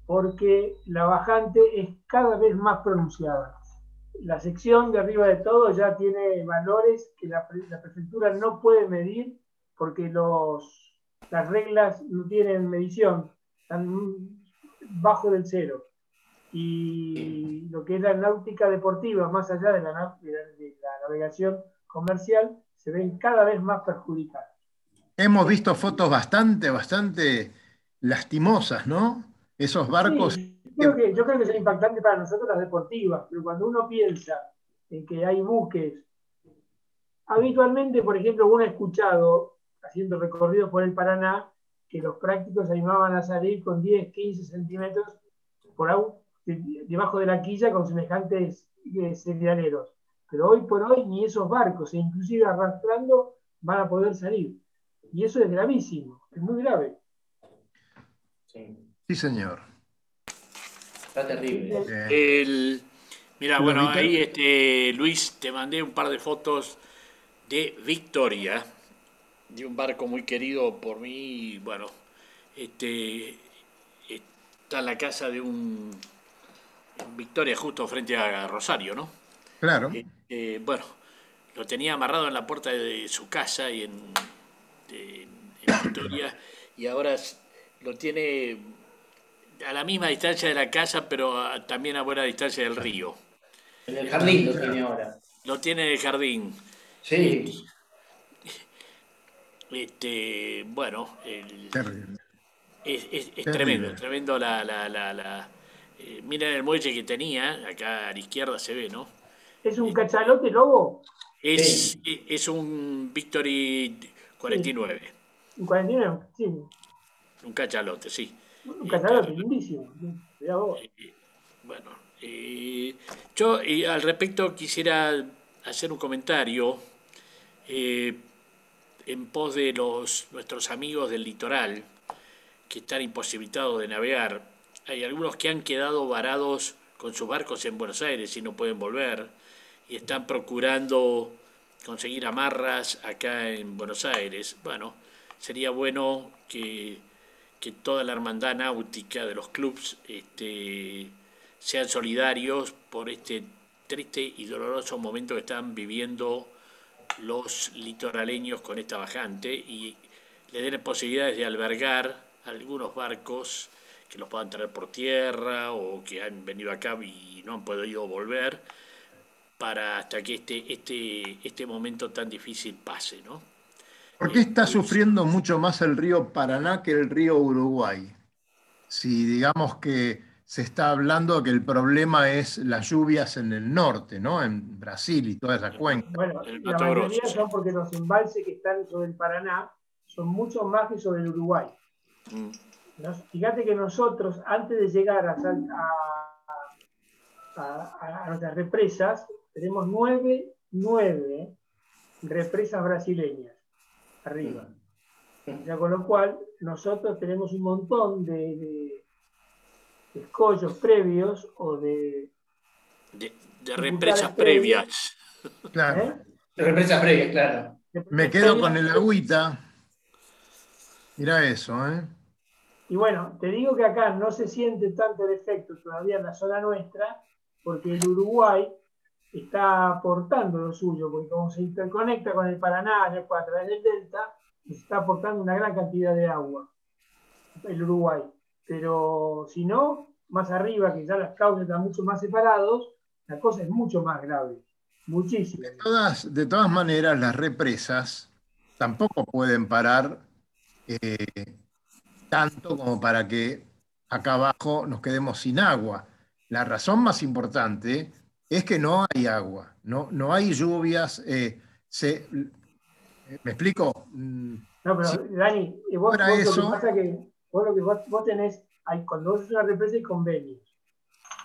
porque la bajante es cada vez más pronunciada. La sección de arriba de todo ya tiene valores que la, la prefectura no puede medir porque los, las reglas no tienen medición, están bajo del cero. Y lo que es la náutica deportiva, más allá de la, na- de la- de la navegación comercial, se ven cada vez más perjudicadas. Hemos visto fotos bastante, bastante lastimosas, ¿no? Esos barcos. Sí, creo que, yo creo que es impactante para nosotros las deportivas, pero cuando uno piensa en que hay buques, habitualmente, por ejemplo, uno ha escuchado, haciendo recorridos por el Paraná, que los prácticos animaban a salir con 10, 15 centímetros por agua, de- debajo de la quilla con semejantes eh, cerealeros. Pero hoy por hoy ni esos barcos, e inclusive arrastrando, van a poder salir. Y eso es gravísimo, es muy grave. Sí, sí señor. Está terrible. El, mira, bueno, ahí este, Luis, te mandé un par de fotos de Victoria, de un barco muy querido por mí. Bueno, este, está en la casa de un Victoria justo frente a Rosario, ¿no? Claro. Eh, eh, bueno, lo tenía amarrado en la puerta de su casa y en, Victoria y ahora lo tiene a la misma distancia de la casa, pero también a buena distancia del río. En el jardín lo tiene ahora. Lo tiene en el jardín. Sí. Este, bueno, es, es, tremendo, es tremendo la, la, la, eh, miren el muelle que tenía, acá a la izquierda se ve, ¿no? ¿Es un cachalote, lobo? Es, es un Victory 49. Un 49, sí. Un cachalote, sí. Eh, bueno, eh, yo al respecto quisiera hacer un comentario en pos de los nuestros amigos del litoral que están imposibilitados de navegar. Hay algunos que han quedado varados con sus barcos en Buenos Aires y no pueden volver y están procurando conseguir amarras acá en Buenos Aires. Bueno, sería bueno que, toda la hermandad náutica de los clubes este, sean solidarios por este triste y doloroso momento que están viviendo los litoraleños con esta bajante y le den posibilidades de albergar algunos barcos que los puedan traer por tierra o que han venido acá y no han podido volver para hasta que este, este, este momento tan difícil pase, ¿no? ¿Por qué está sufriendo mucho más el río Paraná que el río Uruguay? Si digamos que se está hablando que el problema es las lluvias en el norte, ¿no? En Brasil y toda esa cuenca. Bueno, la mayoría son porque los embalses que están sobre el Paraná son mucho más que sobre el Uruguay. Mm. Fíjate que nosotros, antes de llegar a, a, a nuestras represas, tenemos nueve, nueve represas brasileñas arriba. Ya con lo cual, nosotros tenemos un montón de, escollos previos o de. De, represas previas. Claro. ¿Eh? De represas previas, claro. Me quedo con el agüita. Mira eso, ¿eh? Y bueno, te digo que acá no se siente tanto el efecto todavía en la zona nuestra, porque el Uruguay está aportando lo suyo, porque como se interconecta con el Paraná a través del Delta, se está aportando una gran cantidad de agua, el Uruguay. Pero si no, más arriba, que ya las causas están mucho más separados, la cosa es mucho más grave, muchísimo. De todas, de todas maneras, las represas tampoco pueden parar eh, tanto como para que acá abajo nos quedemos sin agua. La razón más importante es que no hay agua, no, no hay lluvias. Eh, se, ¿Me explico? Mm, no, pero Dani, vos, vos eso, lo que pasa que vos lo que vos, tenés, hay, cuando vos una represa hay convenios.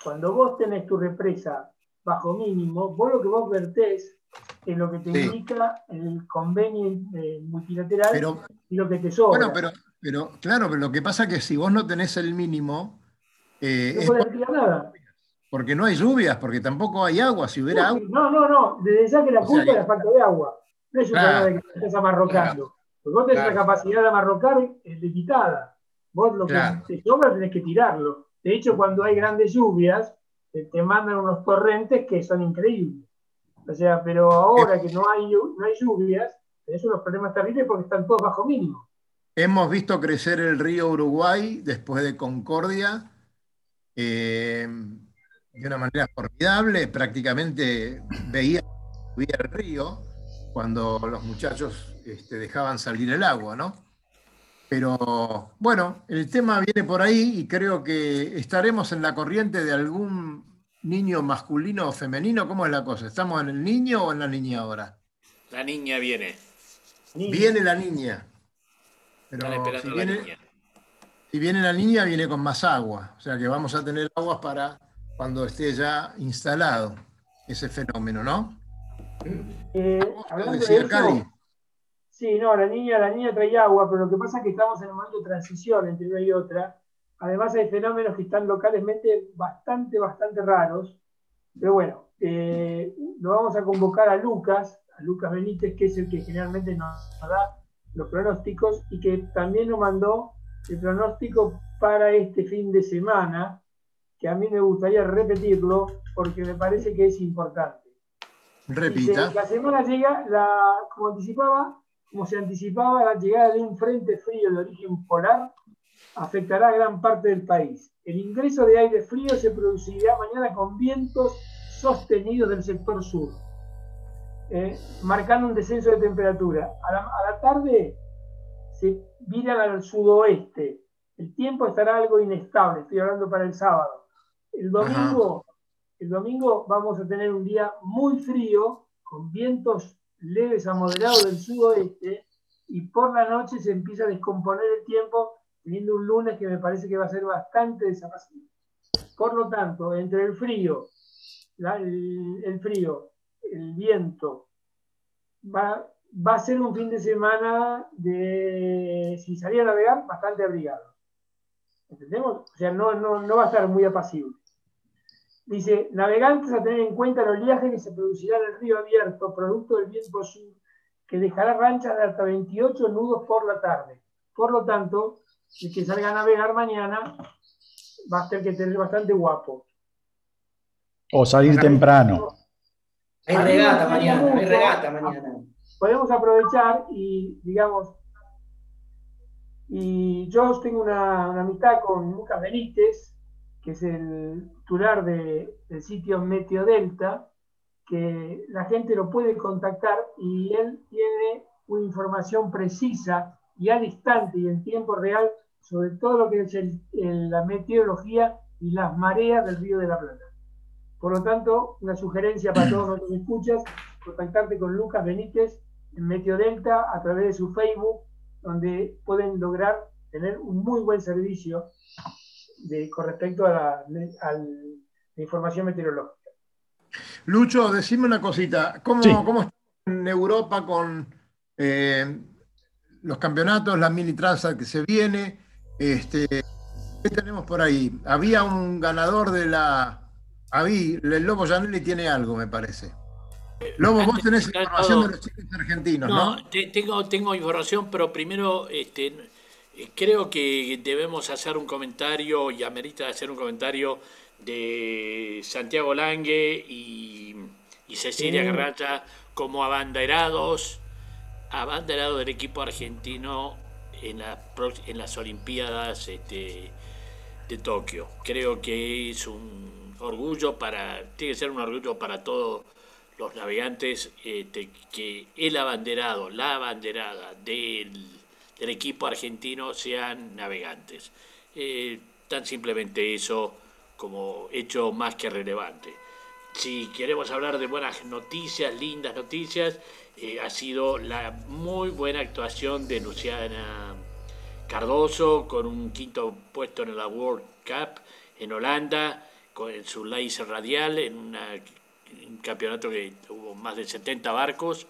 Cuando vos tenés tu represa bajo mínimo, vos lo que vos vertés es lo que te indica el convenio eh, multilateral y lo que te sobra. Bueno, pero, pero claro, pero lo que pasa es que si vos no tenés el mínimo... Eh, no puedes tirar nada. Porque no hay lluvias, porque tampoco hay agua. Si hubiera agua. No, no, no. Desde ya que la culpa es la falta de agua. No es un problema de que estés amarrocando. Porque vos tenés la capacidad de amarrocar es limitada. Vos lo que te sobra tenés que tirarlo. De hecho, cuando hay grandes lluvias, te mandan unos torrentes que son increíbles. O sea, pero ahora que no hay, no hay lluvias, tenés unos problemas terribles porque están todos bajo mínimo. Hemos visto crecer el río Uruguay después de Concordia. Eh, de una manera formidable, prácticamente veía, el río cuando los muchachos este, dejaban salir el agua, ¿no? Pero bueno, el tema viene por ahí y creo que estaremos en la corriente de algún niño masculino o femenino. ¿Cómo es la cosa? ¿Estamos en el niño o en la niña ahora? La niña viene. Viene la niña. Pero si viene, la niña. si viene la niña, viene con más agua. O sea que vamos a tener agua para cuando esté ya instalado. ese fenómeno, ¿no? Eh, hablando de eso, sí, no, la niña, la niña trae agua, pero lo que pasa es que estamos en un momento de transición entre una y otra. Además hay fenómenos que están localmente bastante, bastante raros. Pero bueno, eh, lo vamos a convocar a Lucas, a Lucas Benítez, que es el que generalmente nos da los pronósticos y que también nos mandó el pronóstico para este fin de semana, que a mí me gustaría repetirlo porque me parece que es importante. Repita. la semana llega, la, como anticipaba, como se anticipaba, la llegada de un frente frío de origen polar afectará a gran parte del país. El ingreso de aire frío se producirá mañana con vientos sostenidos del sector sur, eh, marcando un descenso de temperatura. A la, tarde se viran al sudoeste. El tiempo estará algo inestable, estoy hablando para el sábado. El domingo, el domingo vamos a tener un día muy frío, con vientos leves a moderados del sudoeste, y por la noche se empieza a descomponer el tiempo teniendo un lunes que me parece que va a ser bastante desapacible. Por lo tanto, entre el frío, el, frío, el viento, va, va a ser un fin de semana de, si salía a navegar, bastante abrigado. ¿Entendemos? O sea, no, no, no va a estar muy apacible. Dice, navegantes a tener en cuenta el oleaje que se producirá en el río abierto, producto del viento sur, que dejará ranchas de hasta 28 nudos por la tarde. Por lo tanto, el que salga a navegar mañana va a tener que tener bastante guapo. O salir temprano. Hay regata mañana, hay regata mañana. Podemos aprovechar y, digamos, y yo tengo una, una amistad con Lucas Benítez, que es el titular del sitio Meteo Delta, que la gente lo puede contactar y él tiene una información precisa y al instante y en tiempo real sobre todo lo que es la meteorología y las mareas del río de la Plata. Por lo tanto, una sugerencia para todos los que escuchas, contactarte con Lucas Benítez en Meteodelta a través de su Facebook, donde pueden lograr tener un muy buen servicio de, con respecto a la, información meteorológica. Lucho, decime una cosita, ¿cómo, está en Europa con eh, los campeonatos, la mini transa que se viene? Este, ¿Qué tenemos por ahí? Había un ganador de la. Había, el Lobo Janelli tiene algo, me parece. Lobo, vos tenés información de los chicos argentinos, ¿no? No, tengo, tengo información, pero primero este, creo que debemos hacer un comentario y amerita hacer un comentario de Santiago Lange y, Cecilia Garracha como abanderados, abanderados del equipo argentino en, en las Olimpiadas este, de Tokio. Creo que es un orgullo para, tiene que ser un orgullo para todos los navegantes este, que el abanderado, la abanderada del, equipo argentino sean navegantes. Eh, tan simplemente eso como hecho más que relevante. Si queremos hablar de buenas noticias, lindas noticias, eh, ha sido la muy buena actuación de Luciana Cardoso con un quinto puesto en la World Cup en Holanda, con su laser radial en un campeonato que tuvo más de 70 barcos.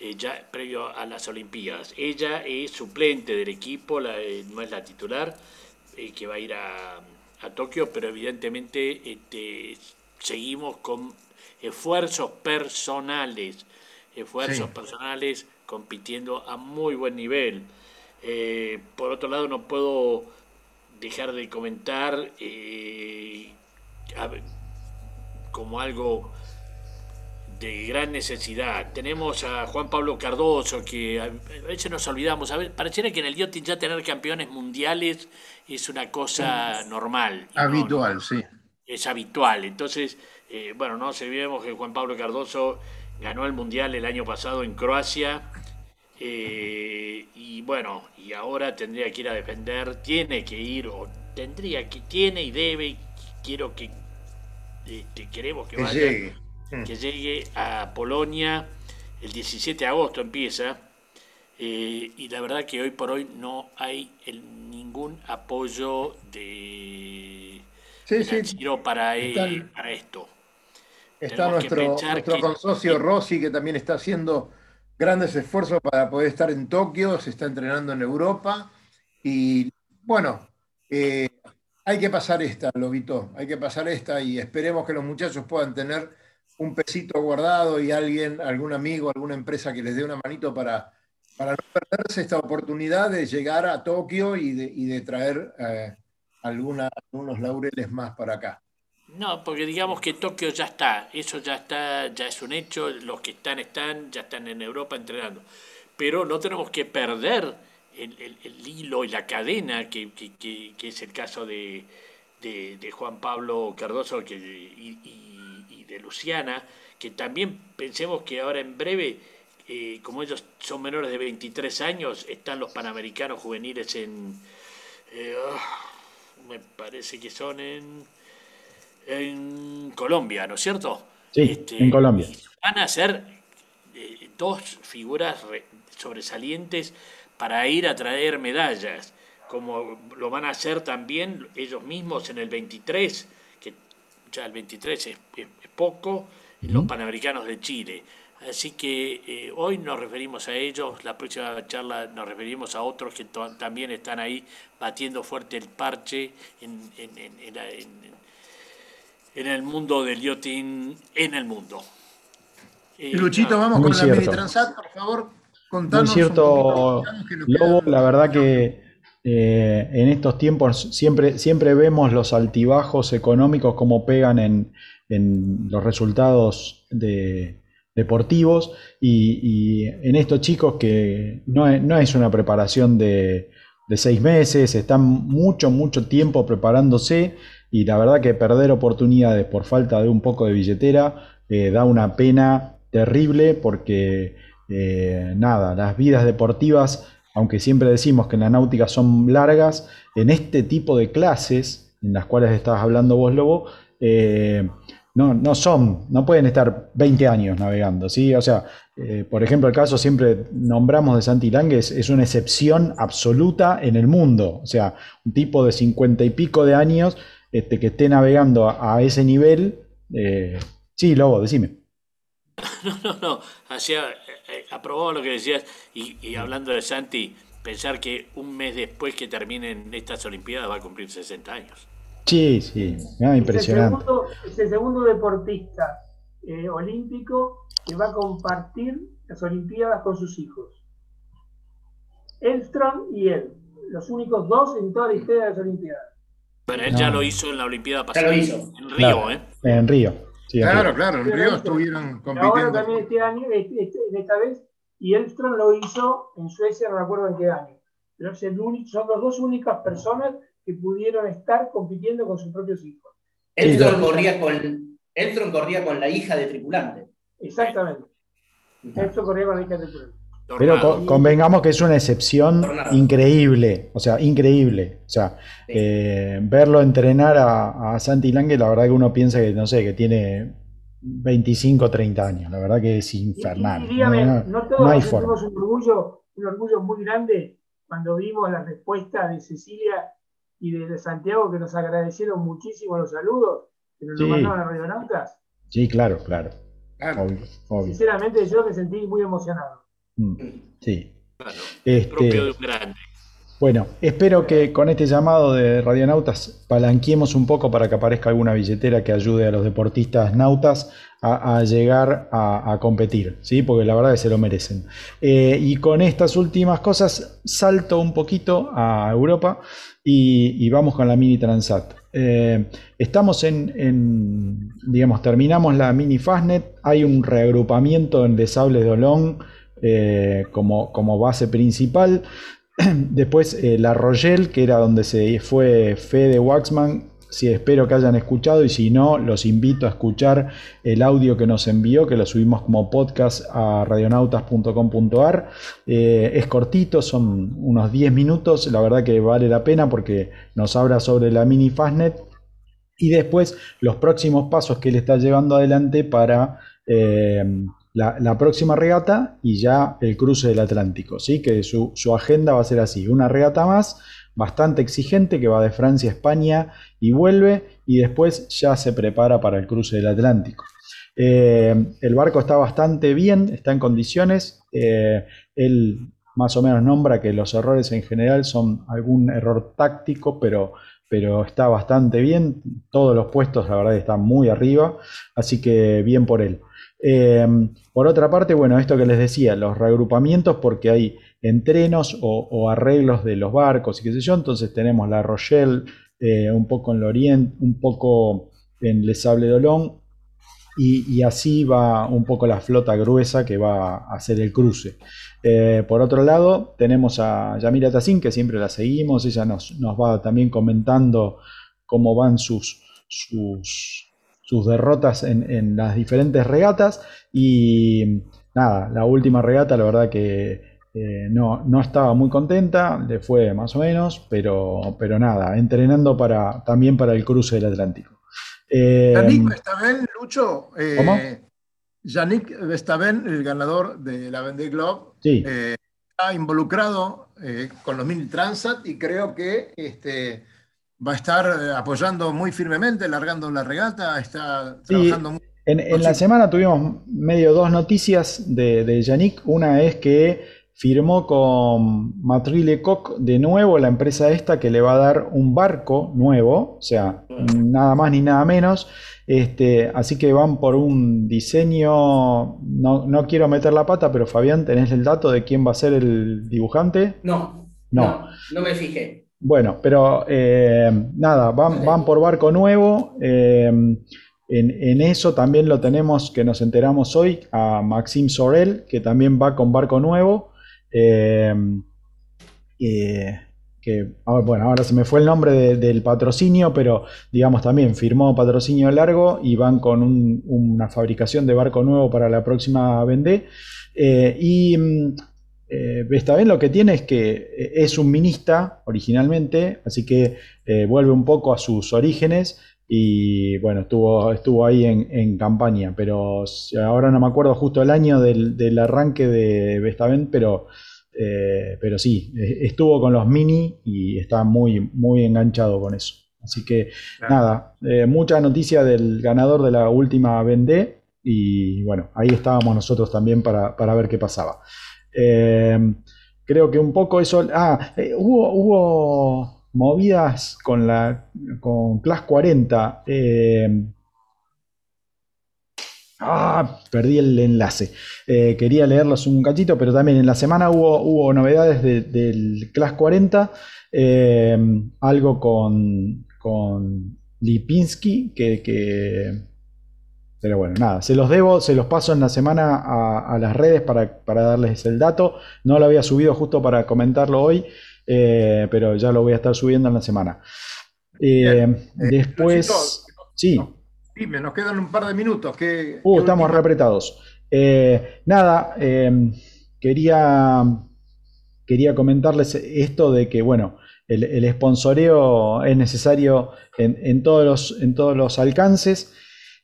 Eh, ya previo a las Olimpiadas. Ella es suplente del equipo, eh, no es la titular, que va a ir a, Tokio, pero evidentemente este, seguimos con esfuerzos personales esfuerzos personales compitiendo a muy buen nivel. Eh, por otro lado, no puedo dejar de comentar eh, como algo de gran necesidad. Tenemos a Juan Pablo Cardoso, que a veces nos olvidamos. A ver, pareciera que en el yachting ya tener campeones mundiales es una cosa normal. Habitual, sí. Es habitual. Entonces, eh, bueno, no se vemos que Juan Pablo Cardoso ganó el Mundial el año pasado en Croacia. Eh, y bueno, y ahora tendría que ir a defender, tiene que ir, o tendría que, tiene y debe, quiero que, este, queremos que, vaya, llegue. Mm. que llegue a Polonia, el 17 de agosto empieza, eh, y la verdad que hoy por hoy no hay ningún apoyo de, sí, para, eh, para esto. Está nuestro, nuestro consocio Rossi, que también está haciendo grandes esfuerzos para poder estar en Tokio, se está entrenando en Europa. Y bueno, eh, hay que pasar esta, Lobito, hay que pasar esta y esperemos que los muchachos puedan tener un pesito guardado y alguien, algún amigo, alguna empresa que les dé una manito para, para no perderse esta oportunidad de llegar a Tokio y de, traer eh, algunos laureles más para acá. No, porque digamos que Tokio ya está, eso ya está, ya es un hecho, los que están están, ya están en Europa entrenando. Pero no tenemos que perder el, hilo y la cadena que, es el caso de, Juan Pablo Cardoso y, de Luciana, que también pensemos que ahora en breve, eh, como ellos son menores de 23 años, están los Panamericanos juveniles en... Eh, ah, me parece que son en en Colombia, ¿no es cierto? Sí, este, en Colombia. Van a ser eh, dos figuras sobresalientes para ir a traer medallas, como lo van a hacer también ellos mismos en el 23, que ya el 23 es, poco, en los Panamericanos de Chile. Así que eh, hoy nos referimos a ellos, la próxima charla nos referimos a otros que también están ahí batiendo fuerte el parche en, en, en, en el mundo del yachting en el mundo. Y Luchito, vamos con la Mini Transat, por favor. Contanos Muy cierto, Lobo, la verdad que eh, en estos tiempos siempre, siempre vemos los altibajos económicos como pegan en, los resultados deportivos y, en estos chicos que no es, una preparación de, de seis meses, están mucho, mucho tiempo preparándose y la verdad que perder oportunidades por falta de un poco de billetera eh, da una pena terrible porque eh, nada, las vidas deportivas, aunque siempre decimos que en la náutica son largas, en este tipo de clases en las cuales estabas hablando vos, Lobo, eh, no, no son, no pueden estar 20 años navegando, ¿sí? O sea, por ejemplo, el caso siempre nombramos de Santi Lange es, una excepción absoluta en el mundo, o sea, un tipo de 50 y pico de años este, que esté navegando a, ese nivel. Eh, sí, Lobo, decime. [laughs] No, no, no. Hacía, eh, eh, aprobado lo que decías y, hablando de Santi, pensar que un mes después que terminen estas Olimpiadas va a cumplir 60 años. Sí, sí, impresionante. Es el segundo, deportista olímpico que va a compartir las Olimpiadas con sus hijos. Elstrom y él, los únicos dos en toda la historia de las Olimpiadas. Pero él ya lo hizo en la Olimpiada pasada. Ya lo hizo. En Río, ¿eh? En Río. claro, claro, en Río estuvieron compitiendo. Ahora también este año, este, este, esta vez, y Elstrom lo hizo en Suecia, no me acuerdo en qué año. Pero es el único, son las dos únicas personas que pudieron estar compitiendo con sus propios hijos. Elstrom corría con, Elstrom corría con la hija de tripulante. Exactamente. Elstrom corría con la hija de tripulante. Pero convengamos que es una excepción increíble, o sea, increíble. O sea, eh, verlo entrenar a, Santi Lange, la verdad que uno piensa que, no sé, que tiene 25 o 30 años. La verdad que es infernal. Y, no, todos tenemos un orgullo, un orgullo muy grande cuando vimos la respuesta de Cecilia y de, Santiago, que nos agradecieron muchísimo los saludos que nos mandaron a Radionautas. Sí, claro, claro. Sinceramente, yo me sentí muy emocionado. Mm, sí. Este, bueno, espero que con este llamado de radionautas palanquemos un poco para que aparezca alguna billetera que ayude a los deportistas nautas a, llegar a, competir, ¿sí? porque la verdad es que se lo merecen. Eh, y con estas últimas cosas salto un poquito a Europa y, vamos con la mini Transat. Eh, estamos en, digamos, terminamos la mini Fastnet, hay un reagrupamiento en Desables de Olón eh, como, como, base principal. [clears throat] Después eh, la Royal, que era donde se fue Fede Waxman. Si espero que hayan escuchado y si no, los invito a escuchar el audio que nos envió, que lo subimos como podcast a radionautas.com.ar. Eh, es cortito, son unos 10 minutos, la verdad que vale la pena porque nos habla sobre la mini Fastnet y después los próximos pasos que él está llevando adelante para la, próxima regata y ya el cruce del Atlántico, ¿sí? que su, agenda va a ser así, una regata más, bastante exigente, que va de Francia a España y vuelve, y después ya se prepara para el cruce del Atlántico. el barco está bastante bien, está en condiciones. él más o menos nombra que los errores en general son algún error táctico, pero, pero está bastante bien. Todos los puestos, la verdad, están muy arriba, así que bien por él. Eh, por otra parte, bueno, esto que les decía, los reagrupamientos, porque hay entrenos o, arreglos de los barcos y qué sé yo, entonces tenemos la Rochelle, eh, un poco en Lorient, un poco en Les Sable d'Olonne, y, así va un poco la flota gruesa que va a hacer el cruce. Eh, por otro lado, tenemos a Yamila Tassin, que siempre la seguimos, ella nos, nos va también comentando cómo van sus, sus, sus derrotas en, las diferentes regatas. Y nada, la última regata, la verdad que eh, no, no, estaba muy contenta, le fue más o menos, pero, pero nada, entrenando para, también para el cruce del Atlántico. Eh, Lucho. Eh, ¿Cómo? Yannick Vestaben, el ganador de la Vendée Globe, eh, está involucrado eh, con los Mini Transat y creo que este, va a estar eh, apoyando muy firmemente, largando la regata, está trabajando muy en, la semana tuvimos medio dos noticias de, de Yannick. Una es que firmó con Matri Lecoq de nuevo, la empresa esta que le va a dar un barco nuevo, o sea, nada más ni nada menos. Este, así que van por un diseño, no, quiero meter la pata, pero Fabián, ¿tenés el dato de quién va a ser el dibujante? No, no, no, me fijé. Bueno, pero eh, nada, van, van, por barco nuevo. Eh, en, eso también lo tenemos, que nos enteramos hoy, a Maxime Sorel, que también va con barco nuevo. Eh, que bueno, ahora se me fue el nombre del patrocinio, pero digamos también firmó patrocinio largo y van con una fabricación de barco nuevo para la próxima Vendée. Eh, lo que tiene es que eh, es un minista originalmente, así que eh, vuelve un poco a sus orígenes y bueno, estuvo, estuvo ahí en, campaña, pero ahora no me acuerdo justo el año del, del arranque de Vestaven, pero eh, pero sí, estuvo con los mini y está muy, muy enganchado con eso. Así que nada, eh, mucha noticia del ganador de la última Vendée y bueno, ahí estábamos nosotros también para, ver qué pasaba. Eh, creo que un poco eso... Ah, hubo, hubo movidas con la con Class 40. Ah, perdí el enlace. Eh, quería leerlos un cachito, pero también en la semana hubo, hubo novedades del Class 40, eh, algo con, con Lipinski, que, Pero bueno, nada, se los debo, se los paso en la semana a, las redes para, darles el dato. No lo había subido justo para comentarlo hoy, eh, pero ya lo voy a estar subiendo en la semana. después... Sí. Dime, nos quedan un par de minutos. ¿Qué, uh, estamos reapretados. Eh, nada, em, quería, quería comentarles esto de que, bueno, el, el sponsoreo es necesario en, todos, los, en todos los alcances.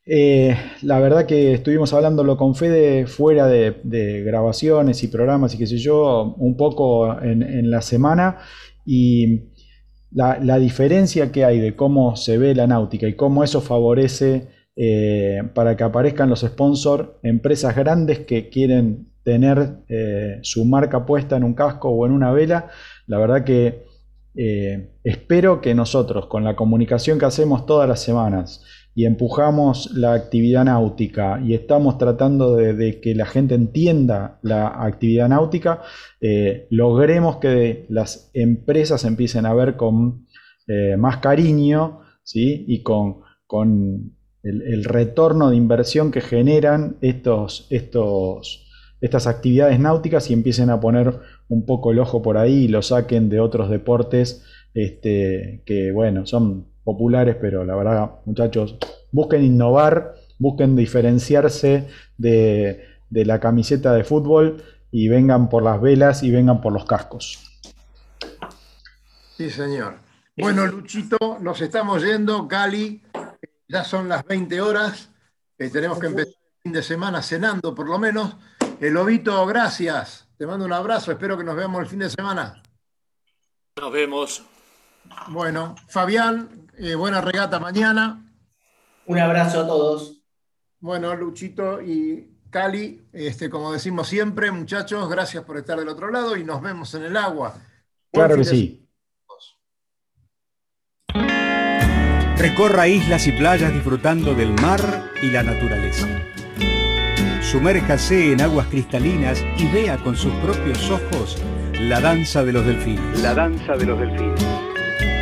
Eh, la verdad que estuvimos hablándolo con Fede fuera de, grabaciones y programas y qué sé yo, un poco en, la semana. Y la, diferencia que hay de cómo se ve la náutica y cómo eso favorece eh, para que aparezcan los sponsors, empresas grandes que quieren tener eh, su marca puesta en un casco o en una vela, la verdad que espero que nosotros, con la comunicación que hacemos todas las semanas, y empujamos la actividad náutica y estamos tratando de, que la gente entienda la actividad náutica, eh, logremos que las empresas empiecen a ver con eh, más cariño ¿sí? y con, con el, retorno de inversión que generan estos, estos, estas actividades náuticas y empiecen a poner un poco el ojo por ahí y lo saquen de otros deportes este, que, bueno, son populares, pero la verdad, muchachos, busquen innovar, busquen diferenciarse de, la camiseta de fútbol y vengan por las velas y vengan por los cascos. Sí, señor. Bueno, Luchito, nos estamos yendo. Cali, ya son las 20 horas. Eh, tenemos que empezar el fin de semana cenando, por lo menos. El Lobito, gracias. Te mando un abrazo. Espero que nos veamos el fin de semana. Nos vemos. Bueno, Fabián, eh, buena regata mañana. Un abrazo a todos. Bueno, Luchito y Cali, este, como decimos siempre, muchachos, gracias por estar del otro lado y nos vemos en el agua. Claro que sí. Recorra islas y playas disfrutando del mar y la naturaleza. Sumérjase en aguas cristalinas y vea con sus propios ojos la danza de los delfines. La danza de los delfines.